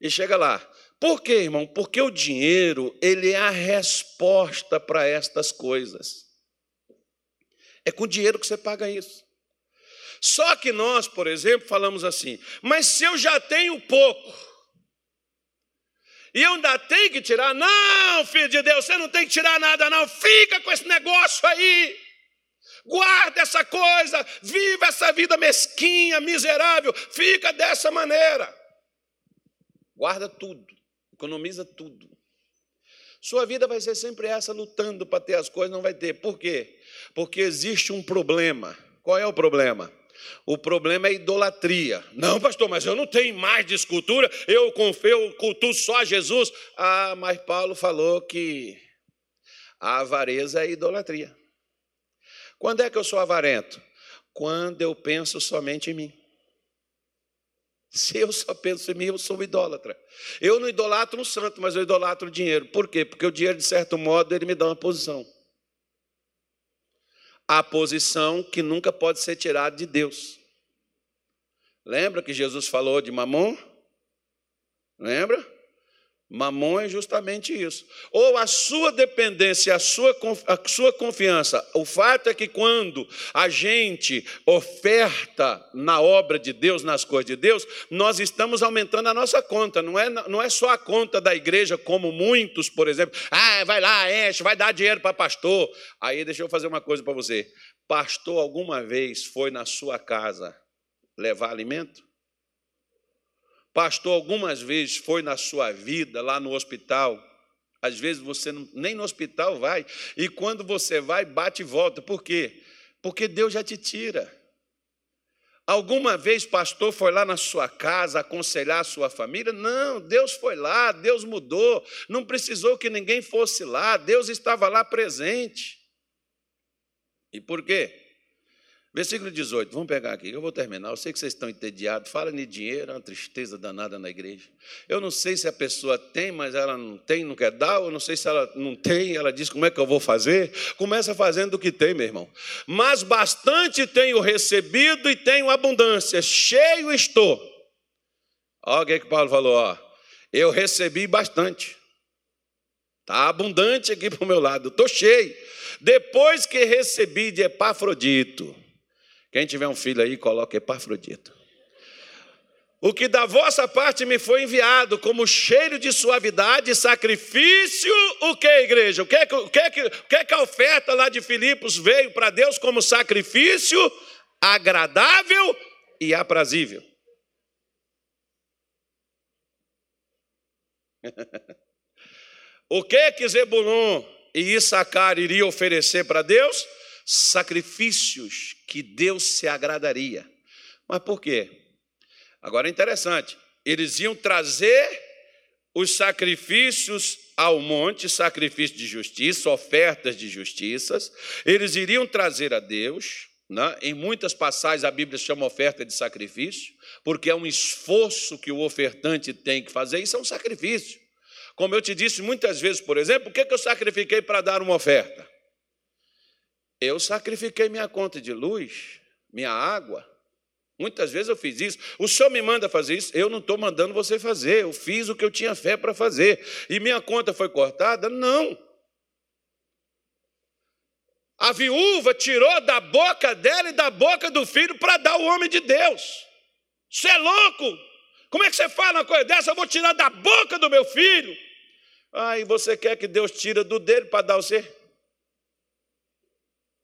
e chega lá. Por quê, irmão? Porque o dinheiro, ele é a resposta para estas coisas. É com dinheiro que você paga isso. Só que nós, por exemplo, falamos assim: mas se eu já tenho pouco, e eu ainda tenho que tirar? Não, filho de Deus, você não tem que tirar nada, não. Fica com esse negócio aí. Guarda essa coisa, viva essa vida mesquinha, miserável, fica dessa maneira. Guarda tudo, economiza tudo. Sua vida vai ser sempre essa, lutando para ter as coisas, não vai ter. Por quê? Porque existe um problema. Qual é o problema? O problema é idolatria. Não, pastor, mas eu não tenho mais de escultura, eu confio, cultuo só a Jesus. Ah, mas Paulo falou que a avareza é idolatria. Quando é que eu sou avarento? Quando eu penso somente em mim. Se eu só penso em mim, eu sou idólatra. Eu não idolatro um santo, mas eu idolatro o dinheiro. Por quê? Porque o dinheiro, de certo modo, ele me dá uma posição a posição que nunca pode ser tirada de Deus. Lembra que Jesus falou de mamon? Lembra? Mamon é justamente isso. Ou a sua dependência, a sua, a sua confiança. O fato é que quando a gente oferta na obra de Deus, nas coisas de Deus, nós estamos aumentando a nossa conta. Não é, não é só a conta da igreja, como muitos, por exemplo. Ah, vai lá, enche, vai dar dinheiro para pastor. Aí deixa eu fazer uma coisa para você. Pastor alguma vez foi na sua casa levar alimento? Pastor, algumas vezes foi na sua vida, lá no hospital. Às vezes você nem no hospital vai. E quando você vai, bate e volta. Por quê? Porque Deus já te tira. Alguma vez, pastor, foi lá na sua casa aconselhar a sua família? Não, Deus foi lá, Deus mudou. Não precisou que ninguém fosse lá, Deus estava lá presente. E por quê? Versículo 18, vamos pegar aqui, eu vou terminar. Eu sei que vocês estão entediados. Fala de dinheiro, é uma tristeza danada na igreja. Eu não sei se a pessoa tem, mas ela não tem, não quer dar. Eu não sei se ela não tem, ela diz como é que eu vou fazer. Começa fazendo o que tem, meu irmão. Mas bastante tenho recebido e tenho abundância, cheio estou. Olha o que, é que Paulo falou, ó. Eu recebi bastante. Está abundante aqui para o meu lado, estou cheio. Depois que recebi de Epafrodito, quem tiver um filho aí, coloca Epafrodito. O que da vossa parte me foi enviado como cheiro de suavidade, sacrifício, o que, igreja? O que, o que, o que, que a oferta lá de Filipos veio para Deus como sacrifício agradável e aprazível? o que que Zebulon e Issacar iriam oferecer para Deus? Sacrifícios que Deus se agradaria. Mas por quê? Agora é interessante, eles iam trazer os sacrifícios ao monte, sacrifício de justiça, ofertas de justiças, eles iriam trazer a Deus, né? em muitas passagens a Bíblia chama oferta de sacrifício, porque é um esforço que o ofertante tem que fazer, isso é um sacrifício. Como eu te disse muitas vezes, por exemplo, o que, que eu sacrifiquei para dar uma oferta? Eu sacrifiquei minha conta de luz, minha água, Muitas vezes eu fiz isso. O senhor me manda fazer isso, eu não estou mandando você fazer. Eu fiz o que eu tinha fé para fazer. E minha conta foi cortada? Não. A viúva tirou da boca dela e da boca do filho para dar ao homem de Deus. Você é louco? Como é que você fala uma coisa dessa? Eu vou tirar da boca do meu filho. Ah, e você quer que Deus tira do dele para dar ao você?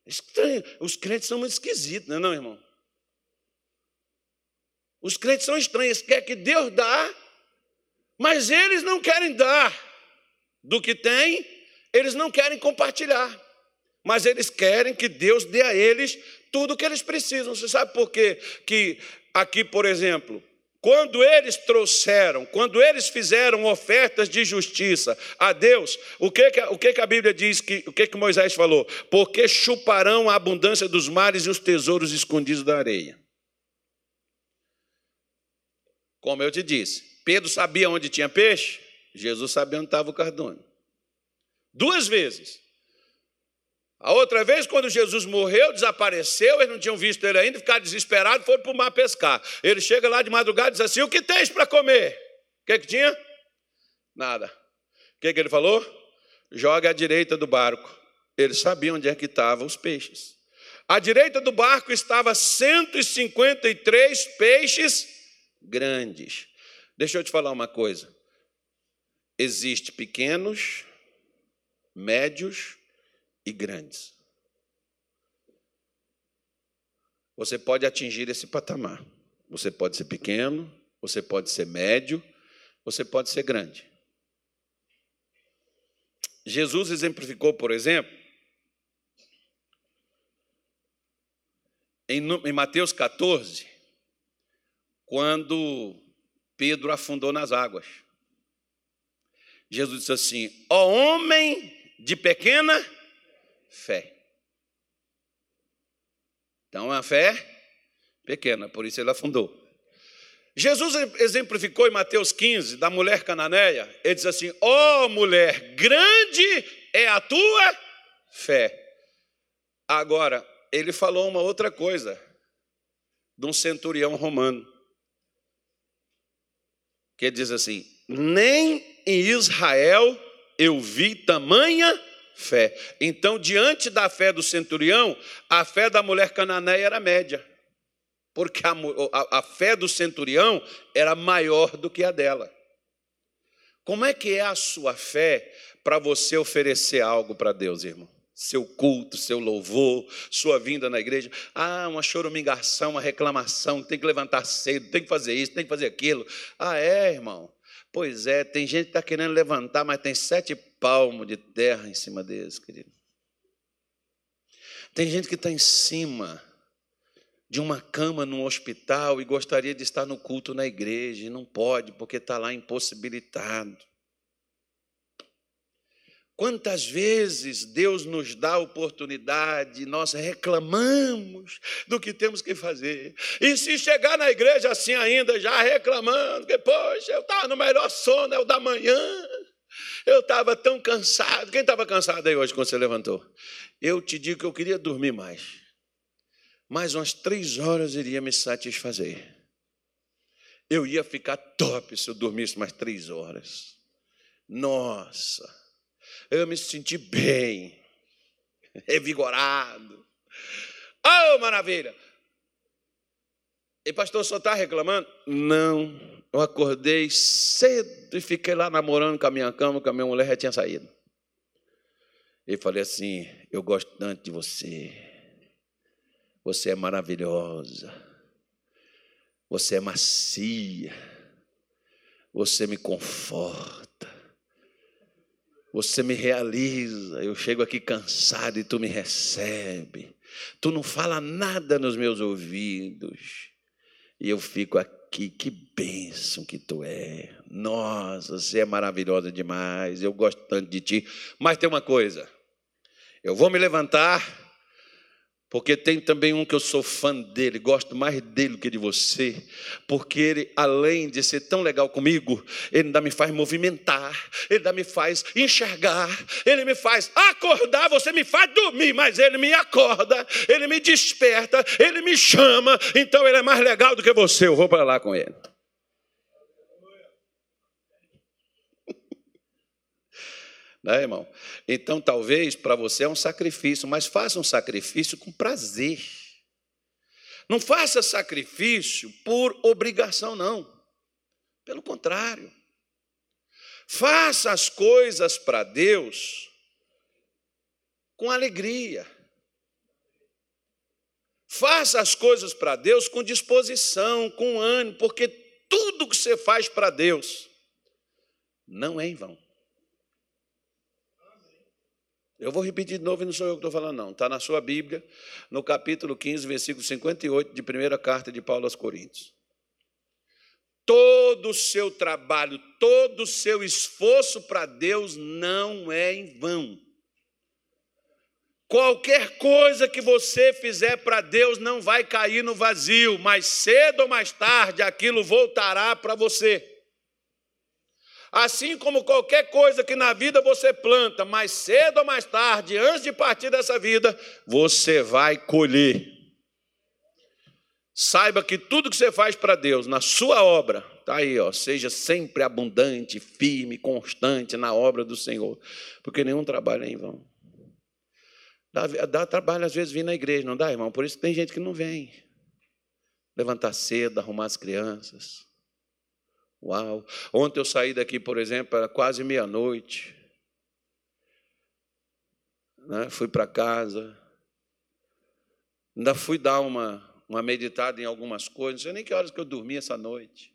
Estranho. Os crentes são muito esquisitos, não é, não, irmão? Os crentes são estranhos, quer que Deus dá, mas eles não querem dar do que tem, eles não querem compartilhar. Mas eles querem que Deus dê a eles tudo o que eles precisam. Você sabe por quê? Que aqui, por exemplo, quando eles trouxeram, quando eles fizeram ofertas de justiça a Deus, o que, o que a Bíblia diz, que, o que, que Moisés falou? Porque chuparão a abundância dos mares e os tesouros escondidos da areia. Como eu te disse, Pedro sabia onde tinha peixe, Jesus sabia onde estava o cardume. Duas vezes. A outra vez, quando Jesus morreu, desapareceu, eles não tinham visto ele ainda, ficaram desesperados, foram para o mar pescar. Ele chega lá de madrugada e diz assim: O que tens para comer? O que, que tinha? Nada. O que, que ele falou? Joga à direita do barco. Eles sabiam onde é que estavam os peixes. À direita do barco estava 153 peixes grandes. Deixa eu te falar uma coisa. Existem pequenos, médios e grandes. Você pode atingir esse patamar. Você pode ser pequeno, você pode ser médio, você pode ser grande. Jesus exemplificou, por exemplo, em Mateus 14, quando Pedro afundou nas águas. Jesus disse assim: Ó homem de pequena fé. Então a fé pequena, por isso ele afundou. Jesus exemplificou em Mateus 15 da mulher cananeia. Ele diz assim: Ó oh, mulher, grande é a tua fé. Agora, ele falou uma outra coisa de um centurião romano que diz assim: nem em Israel eu vi tamanha fé. Então, diante da fé do centurião, a fé da mulher cananeia era média, porque a, a, a fé do centurião era maior do que a dela. Como é que é a sua fé para você oferecer algo para Deus, irmão? seu culto, seu louvor, sua vinda na igreja. Ah, uma choramingação, uma reclamação, tem que levantar cedo, tem que fazer isso, tem que fazer aquilo. Ah, é, irmão? Pois é, tem gente que está querendo levantar, mas tem sete palmos de terra em cima deles, querido. Tem gente que está em cima de uma cama num hospital e gostaria de estar no culto na igreja, e não pode, porque está lá impossibilitado. Quantas vezes Deus nos dá oportunidade, nós reclamamos do que temos que fazer. E se chegar na igreja assim ainda, já reclamando, que, poxa, eu estava no melhor sono, é o da manhã, eu estava tão cansado. Quem estava cansado aí hoje quando você levantou? Eu te digo que eu queria dormir mais. Mais umas três horas iria me satisfazer. Eu ia ficar top se eu dormisse mais três horas. Nossa! Eu me senti bem, revigorado. Oh, maravilha! E pastor, só está reclamando? Não, eu acordei cedo e fiquei lá namorando com a minha cama, que a minha mulher já tinha saído. E falei assim: Eu gosto tanto de você. Você é maravilhosa. Você é macia. Você me conforta. Você me realiza. Eu chego aqui cansado e tu me recebe. Tu não fala nada nos meus ouvidos. E eu fico aqui, que bênção que tu é. Nossa, você é maravilhosa demais. Eu gosto tanto de ti. Mas tem uma coisa. Eu vou me levantar porque tem também um que eu sou fã dele, gosto mais dele que de você, porque ele, além de ser tão legal comigo, ele ainda me faz movimentar, ele ainda me faz enxergar, ele me faz acordar, você me faz dormir, mas ele me acorda, ele me desperta, ele me chama, então ele é mais legal do que você, eu vou para lá com ele. Né, irmão? Então, talvez para você é um sacrifício, mas faça um sacrifício com prazer. Não faça sacrifício por obrigação, não. Pelo contrário. Faça as coisas para Deus com alegria. Faça as coisas para Deus com disposição, com ânimo, porque tudo que você faz para Deus não é em vão. Eu vou repetir de novo e não sou eu que estou falando, não. Está na sua Bíblia, no capítulo 15, versículo 58 de primeira carta de Paulo aos Coríntios. Todo o seu trabalho, todo o seu esforço para Deus não é em vão. Qualquer coisa que você fizer para Deus não vai cair no vazio, mas cedo ou mais tarde aquilo voltará para você. Assim como qualquer coisa que na vida você planta, mais cedo ou mais tarde, antes de partir dessa vida, você vai colher. Saiba que tudo que você faz para Deus, na sua obra, tá aí, ó, seja sempre abundante, firme, constante na obra do Senhor, porque nenhum trabalho é em vão. Dá, dá trabalho às vezes vir na igreja, não dá, irmão? Por isso tem gente que não vem. Levantar cedo, arrumar as crianças Uau! Ontem eu saí daqui, por exemplo, era quase meia-noite. Né? Fui para casa. Ainda fui dar uma, uma meditada em algumas coisas. Não sei nem que horas que eu dormi essa noite.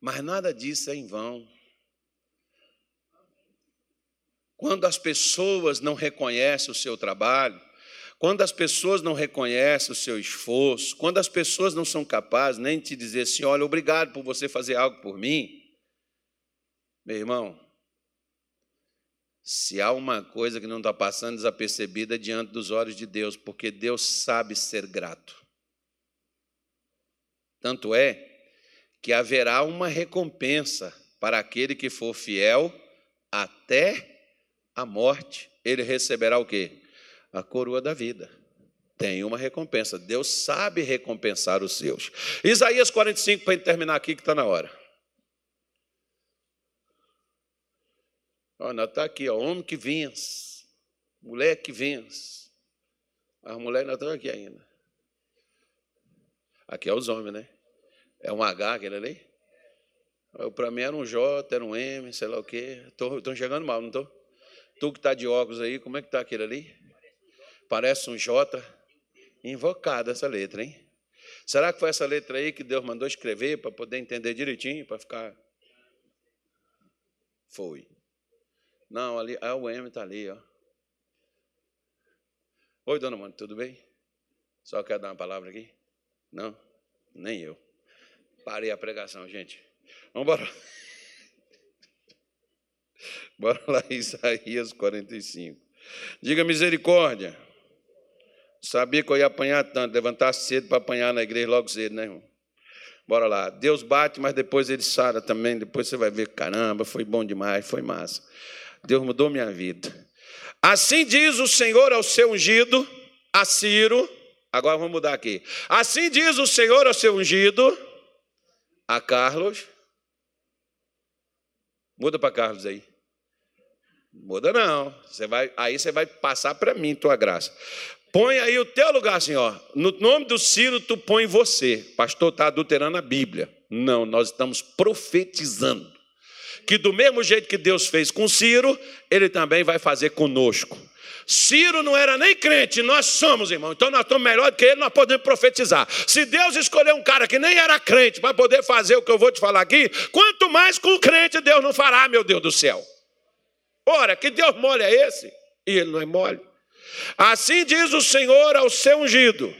Mas nada disso é em vão. Quando as pessoas não reconhecem o seu trabalho, quando as pessoas não reconhecem o seu esforço, quando as pessoas não são capazes nem de te dizer assim: olha, obrigado por você fazer algo por mim, meu irmão, se há uma coisa que não está passando desapercebida diante dos olhos de Deus, porque Deus sabe ser grato. Tanto é que haverá uma recompensa para aquele que for fiel até a morte. Ele receberá o quê? A coroa da vida. Tem uma recompensa. Deus sabe recompensar os seus. Isaías 45, para terminar aqui, que está na hora. Olha, está aqui, ó, homem que vence, mulher que vence. As mulheres não estão aqui ainda. Aqui é os homens, né? É um H aquele ali? Para mim era um J, era um M, sei lá o quê. Estou chegando mal, não estou? Tu que está de óculos aí, como é que está aquele ali? Parece um J. Invocada essa letra, hein? Será que foi essa letra aí que Deus mandou escrever para poder entender direitinho, para ficar. Foi. Não, ali, ah, o M está ali, ó. Oi, dona Mônica, tudo bem? Só quer dar uma palavra aqui? Não? Nem eu. Parei a pregação, gente. Vamos embora. Bora lá, Isaías 45. Diga misericórdia. Sabia que eu ia apanhar tanto, levantar cedo para apanhar na igreja logo cedo, né, irmão? Bora lá. Deus bate, mas depois ele sara também. Depois você vai ver, caramba, foi bom demais, foi massa. Deus mudou minha vida. Assim diz o Senhor ao seu ungido, a Ciro. Agora vamos mudar aqui. Assim diz o Senhor ao seu ungido, a Carlos. Muda para Carlos aí. Muda não. Você vai, aí você vai passar para mim tua graça. Põe aí o teu lugar ó. No nome do Ciro, tu põe você. Pastor está adulterando a Bíblia. Não, nós estamos profetizando que do mesmo jeito que Deus fez com Ciro, ele também vai fazer conosco. Ciro não era nem crente, nós somos, irmão. Então nós estamos melhor do que ele, nós podemos profetizar. Se Deus escolher um cara que nem era crente para poder fazer o que eu vou te falar aqui, quanto mais com o crente Deus não fará, meu Deus do céu. Ora, que Deus mole é esse? E ele não é mole. Assim diz o Senhor ao seu ungido,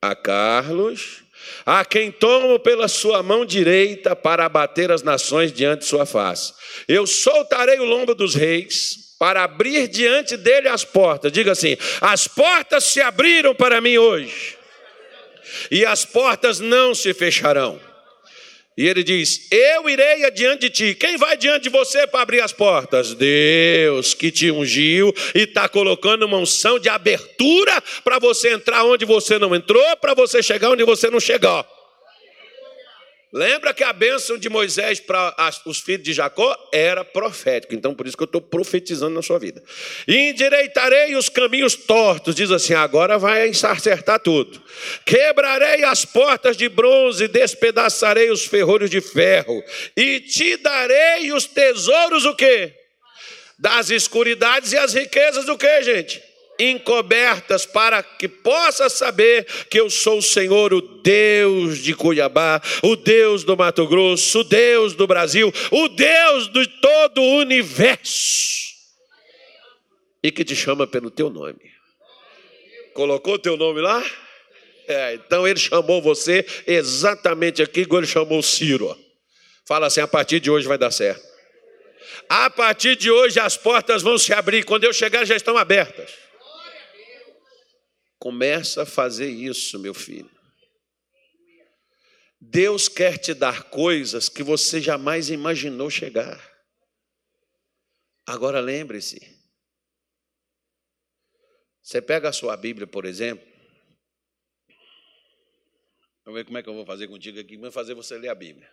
a Carlos, a quem tomo pela sua mão direita para abater as nações diante de sua face. Eu soltarei o lombo dos reis para abrir diante dele as portas. Diga assim: as portas se abriram para mim hoje, e as portas não se fecharão. E ele diz: Eu irei adiante de ti. Quem vai diante de você para abrir as portas? Deus que te ungiu e está colocando uma unção de abertura para você entrar onde você não entrou, para você chegar onde você não chegou. Lembra que a bênção de Moisés para os filhos de Jacó era profética, então por isso que eu estou profetizando na sua vida. Endireitarei os caminhos tortos, diz assim: agora vai acertar tudo. Quebrarei as portas de bronze, despedaçarei os ferrolhos de ferro, e te darei os tesouros, o quê? Das escuridades e as riquezas do quê, gente? Encobertas para que possa saber que eu sou o Senhor, o Deus de Cuiabá, o Deus do Mato Grosso, o Deus do Brasil, o Deus de todo o universo. E que te chama pelo teu nome. Colocou teu nome lá? É, então ele chamou você exatamente aqui igual ele chamou Ciro. Fala assim: a partir de hoje vai dar certo. A partir de hoje as portas vão se abrir. Quando eu chegar, já estão abertas. Começa a fazer isso, meu filho. Deus quer te dar coisas que você jamais imaginou chegar. Agora lembre-se. Você pega a sua Bíblia, por exemplo. Vamos ver como é que eu vou fazer contigo aqui. Vou fazer você ler a Bíblia.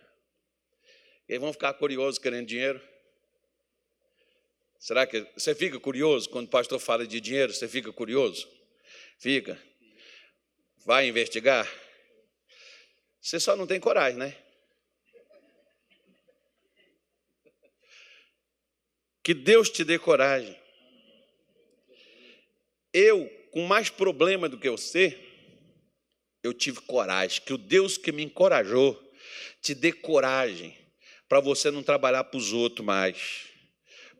E aí vão ficar curiosos querendo dinheiro? Será que você fica curioso quando o pastor fala de dinheiro? Você fica curioso? Fica. Vai investigar? Você só não tem coragem, né? Que Deus te dê coragem. Eu, com mais problema do que você, eu tive coragem. Que o Deus que me encorajou te dê coragem para você não trabalhar para os outros mais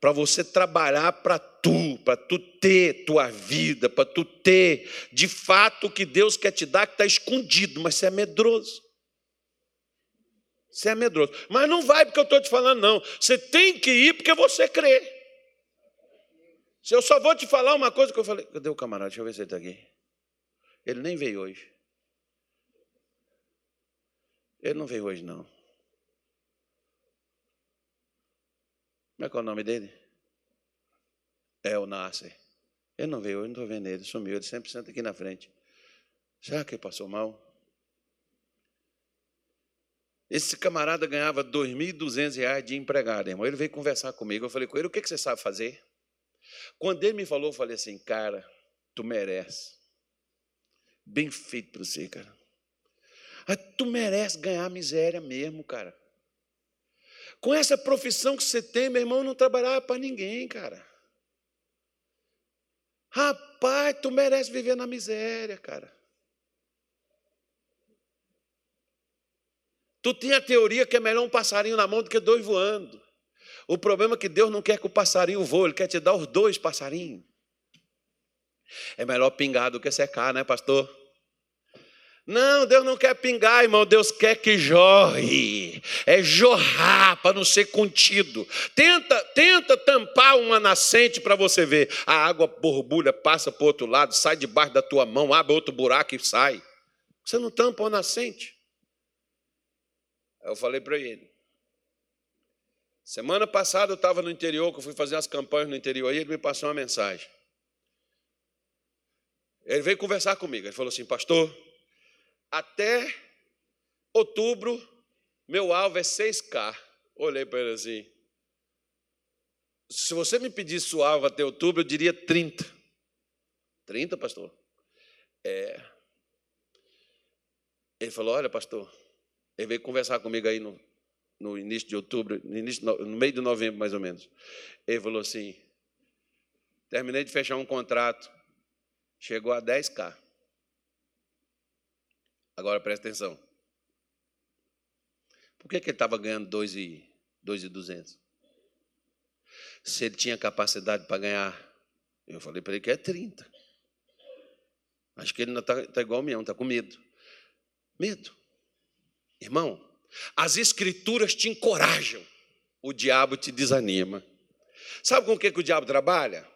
para você trabalhar para tu, para tu ter tua vida, para tu ter de fato o que Deus quer te dar que está escondido, mas você é medroso. Você é medroso. Mas não vai porque eu estou te falando, não. Você tem que ir porque você crê. Se eu só vou te falar uma coisa que eu falei. Cadê o camarada? Deixa eu ver se ele está aqui. Ele nem veio hoje. Ele não veio hoje, não. Como é que é o nome dele? É o Nasser. Ele não veio, eu não estou vendo ele, sumiu, ele sempre senta aqui na frente. Será que ele passou mal? Esse camarada ganhava R$ 2.200 de empregado, irmão. Ele veio conversar comigo. Eu falei com ele: o que você sabe fazer? Quando ele me falou, eu falei assim: cara, tu merece. Bem feito para você, cara. Tu merece ganhar miséria mesmo, cara. Com essa profissão que você tem, meu irmão, não trabalhava para ninguém, cara. Rapaz, tu merece viver na miséria, cara. Tu tinha a teoria que é melhor um passarinho na mão do que dois voando. O problema é que Deus não quer que o passarinho voe, Ele quer te dar os dois passarinhos. É melhor pingar do que secar, né, pastor? Não, Deus não quer pingar, irmão, Deus quer que jorre. É jorrar para não ser contido. Tenta, tenta tampar uma nascente para você ver. A água borbulha, passa para o outro lado, sai debaixo da tua mão, abre outro buraco e sai. Você não tampa uma nascente. Eu falei para ele. Semana passada eu estava no interior, que eu fui fazer as campanhas no interior, e ele me passou uma mensagem. Ele veio conversar comigo. Ele falou assim, pastor, até outubro, meu alvo é 6K. Olhei para ele assim. Se você me pedisse o alvo até outubro, eu diria 30. 30, pastor? É. Ele falou: Olha, pastor, ele veio conversar comigo aí no, no início de outubro, no, início, no meio de novembro, mais ou menos. Ele falou assim: terminei de fechar um contrato, chegou a 10K. Agora presta atenção. Por que, que ele estava ganhando 2,200? Se ele tinha capacidade para ganhar, eu falei para ele que é 30. Acho que ele não está tá igual o meu, está com medo. Medo. Irmão, as escrituras te encorajam, o diabo te desanima. Sabe com o que, que o diabo trabalha?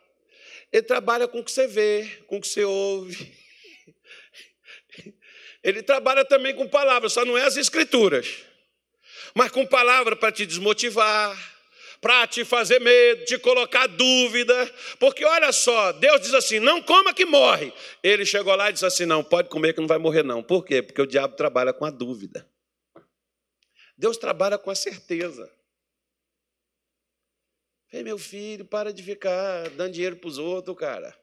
Ele trabalha com o que você vê, com o que você ouve. Ele trabalha também com palavras, só não é as escrituras, mas com palavra para te desmotivar, para te fazer medo, te colocar dúvida, porque olha só, Deus diz assim: não coma que morre. Ele chegou lá e disse assim: não, pode comer que não vai morrer, não. Por quê? Porque o diabo trabalha com a dúvida. Deus trabalha com a certeza. Ei, meu filho, para de ficar dando dinheiro para os outros, cara.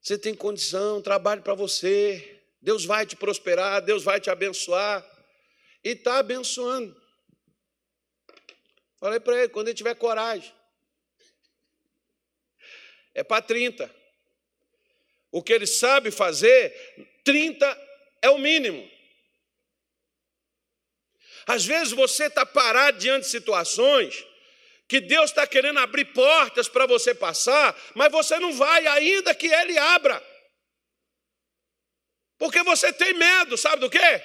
Você tem condição, trabalhe para você. Deus vai te prosperar, Deus vai te abençoar. E está abençoando. Falei para ele, quando ele tiver coragem. É para 30. O que ele sabe fazer, 30 é o mínimo. Às vezes você está parado diante de situações que Deus está querendo abrir portas para você passar, mas você não vai, ainda que Ele abra. Porque você tem medo, sabe do quê?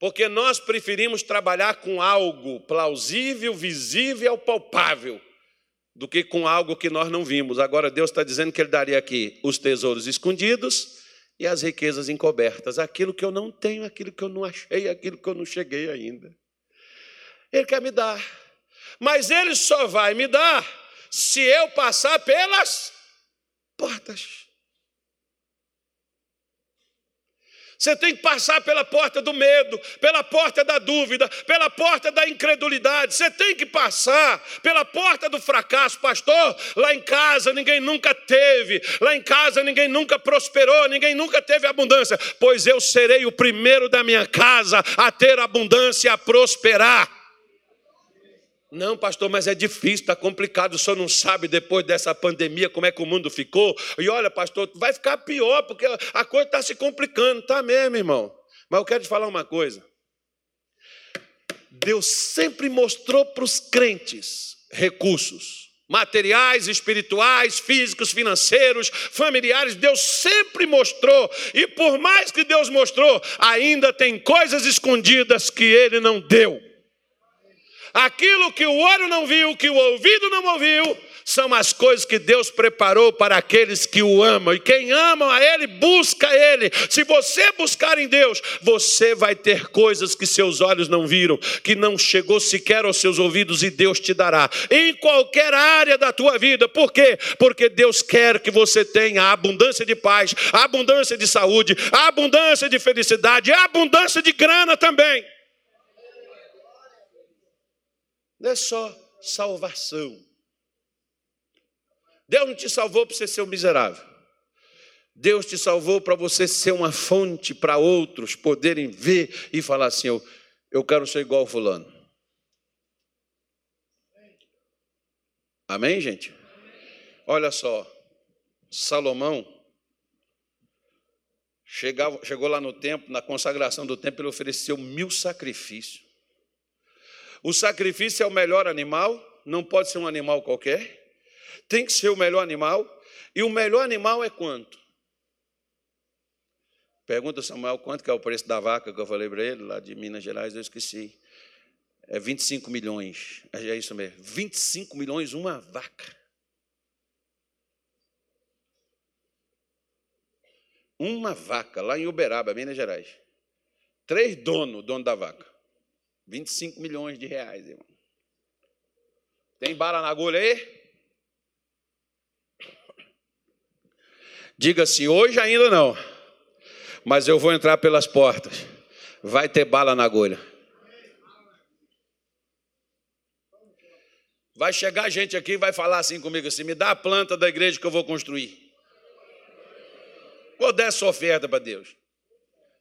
Porque nós preferimos trabalhar com algo plausível, visível, palpável, do que com algo que nós não vimos. Agora Deus está dizendo que Ele daria aqui os tesouros escondidos e as riquezas encobertas, aquilo que eu não tenho, aquilo que eu não achei, aquilo que eu não cheguei ainda. Ele quer me dar, mas Ele só vai me dar se eu passar pelas portas. Você tem que passar pela porta do medo, pela porta da dúvida, pela porta da incredulidade. Você tem que passar pela porta do fracasso, pastor. Lá em casa ninguém nunca teve, lá em casa ninguém nunca prosperou, ninguém nunca teve abundância. Pois eu serei o primeiro da minha casa a ter abundância e a prosperar. Não, pastor, mas é difícil, está complicado. O senhor não sabe depois dessa pandemia como é que o mundo ficou. E olha, pastor, vai ficar pior, porque a coisa está se complicando. Está mesmo, irmão. Mas eu quero te falar uma coisa. Deus sempre mostrou para os crentes recursos materiais, espirituais, físicos, financeiros, familiares. Deus sempre mostrou. E por mais que Deus mostrou, ainda tem coisas escondidas que Ele não deu. Aquilo que o olho não viu, que o ouvido não ouviu, são as coisas que Deus preparou para aqueles que o amam. E quem ama a Ele, busca Ele. Se você buscar em Deus, você vai ter coisas que seus olhos não viram, que não chegou sequer aos seus ouvidos, e Deus te dará. Em qualquer área da tua vida. Por quê? Porque Deus quer que você tenha abundância de paz, abundância de saúde, abundância de felicidade, abundância de grana também. Não é só salvação. Deus não te salvou para você ser um miserável. Deus te salvou para você ser uma fonte para outros poderem ver e falar assim: eu, eu quero ser igual fulano. Amém, gente? Olha só, Salomão chegava, chegou lá no templo, na consagração do templo, ele ofereceu mil sacrifícios. O sacrifício é o melhor animal, não pode ser um animal qualquer, tem que ser o melhor animal, e o melhor animal é quanto? Pergunta Samuel quanto que é o preço da vaca que eu falei para ele, lá de Minas Gerais, eu esqueci. É 25 milhões. É isso mesmo. 25 milhões uma vaca. Uma vaca, lá em Uberaba, Minas Gerais. Três donos, dono da vaca. 25 milhões de reais, irmão. Tem bala na agulha aí? Diga assim: hoje ainda não, mas eu vou entrar pelas portas. Vai ter bala na agulha. Vai chegar gente aqui e vai falar assim comigo assim: me dá a planta da igreja que eu vou construir. Vou dar essa oferta para Deus.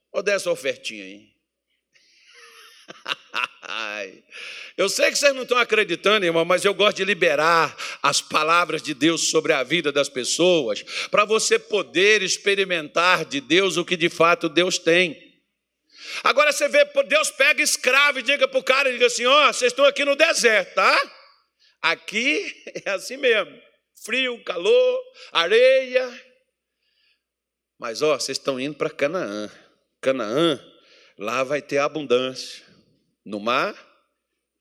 Vou dar essa ofertinha aí. Eu sei que vocês não estão acreditando, irmão, mas eu gosto de liberar as palavras de Deus sobre a vida das pessoas, para você poder experimentar de Deus o que de fato Deus tem. Agora você vê, Deus pega escravo e diga para o cara, diga assim, ó, oh, vocês estão aqui no deserto, tá? Aqui é assim mesmo, frio, calor, areia. Mas ó, vocês estão indo para Canaã. Canaã, lá vai ter abundância. No mar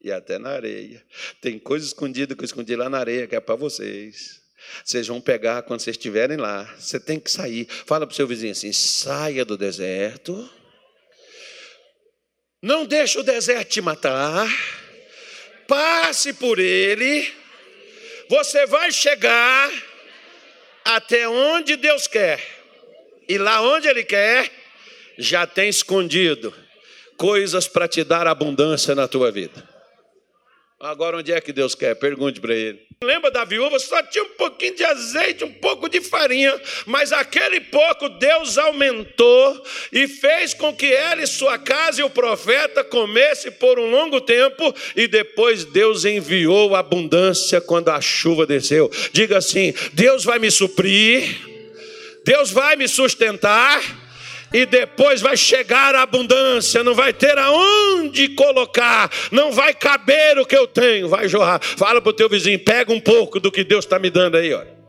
e até na areia. Tem coisa escondida que eu escondi lá na areia, que é para vocês. Vocês vão pegar quando vocês estiverem lá. Você tem que sair. Fala para o seu vizinho assim: saia do deserto. Não deixe o deserto te matar. Passe por ele. Você vai chegar até onde Deus quer. E lá onde Ele quer, já tem escondido coisas para te dar abundância na tua vida. Agora, onde é que Deus quer? Pergunte para ele. Lembra da viúva? Só tinha um pouquinho de azeite, um pouco de farinha, mas aquele pouco Deus aumentou e fez com que ela e sua casa e o profeta comesse por um longo tempo, e depois Deus enviou abundância quando a chuva desceu. Diga assim: Deus vai me suprir, Deus vai me sustentar e depois vai chegar a abundância, não vai ter aonde colocar, não vai caber o que eu tenho, vai jorrar. Fala para o teu vizinho, pega um pouco do que Deus está me dando aí, olha.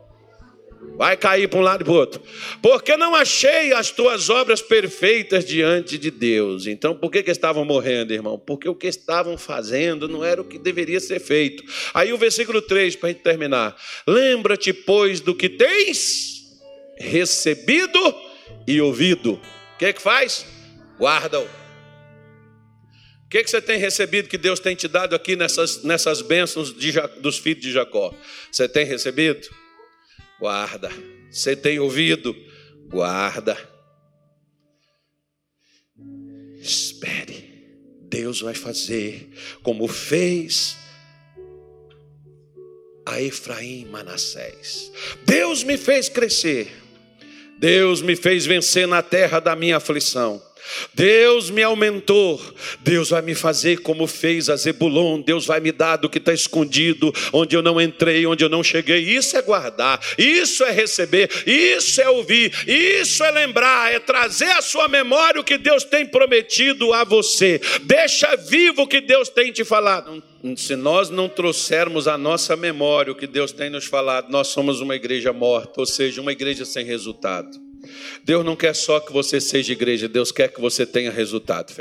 Vai cair para um lado e para o outro. Porque não achei as tuas obras perfeitas diante de Deus. Então, por que, que estavam morrendo, irmão? Porque o que estavam fazendo não era o que deveria ser feito. Aí o versículo 3, para a gente terminar. Lembra-te, pois, do que tens recebido e ouvido. O que, é que faz? Guarda-o. O que, é que você tem recebido que Deus tem te dado aqui nessas, nessas bênçãos de, dos filhos de Jacó? Você tem recebido? Guarda. Você tem ouvido? Guarda. Espere. Deus vai fazer como fez a Efraim Manassés. Deus me fez crescer. Deus me fez vencer na terra da minha aflição. Deus me aumentou, Deus vai me fazer como fez a Zebulon, Deus vai me dar do que está escondido, onde eu não entrei, onde eu não cheguei. Isso é guardar, isso é receber, isso é ouvir, isso é lembrar, é trazer à sua memória o que Deus tem prometido a você. Deixa vivo o que Deus tem te falado. Se nós não trouxermos à nossa memória o que Deus tem nos falado, nós somos uma igreja morta, ou seja, uma igreja sem resultado. Deus não quer só que você seja igreja, Deus quer que você tenha resultado.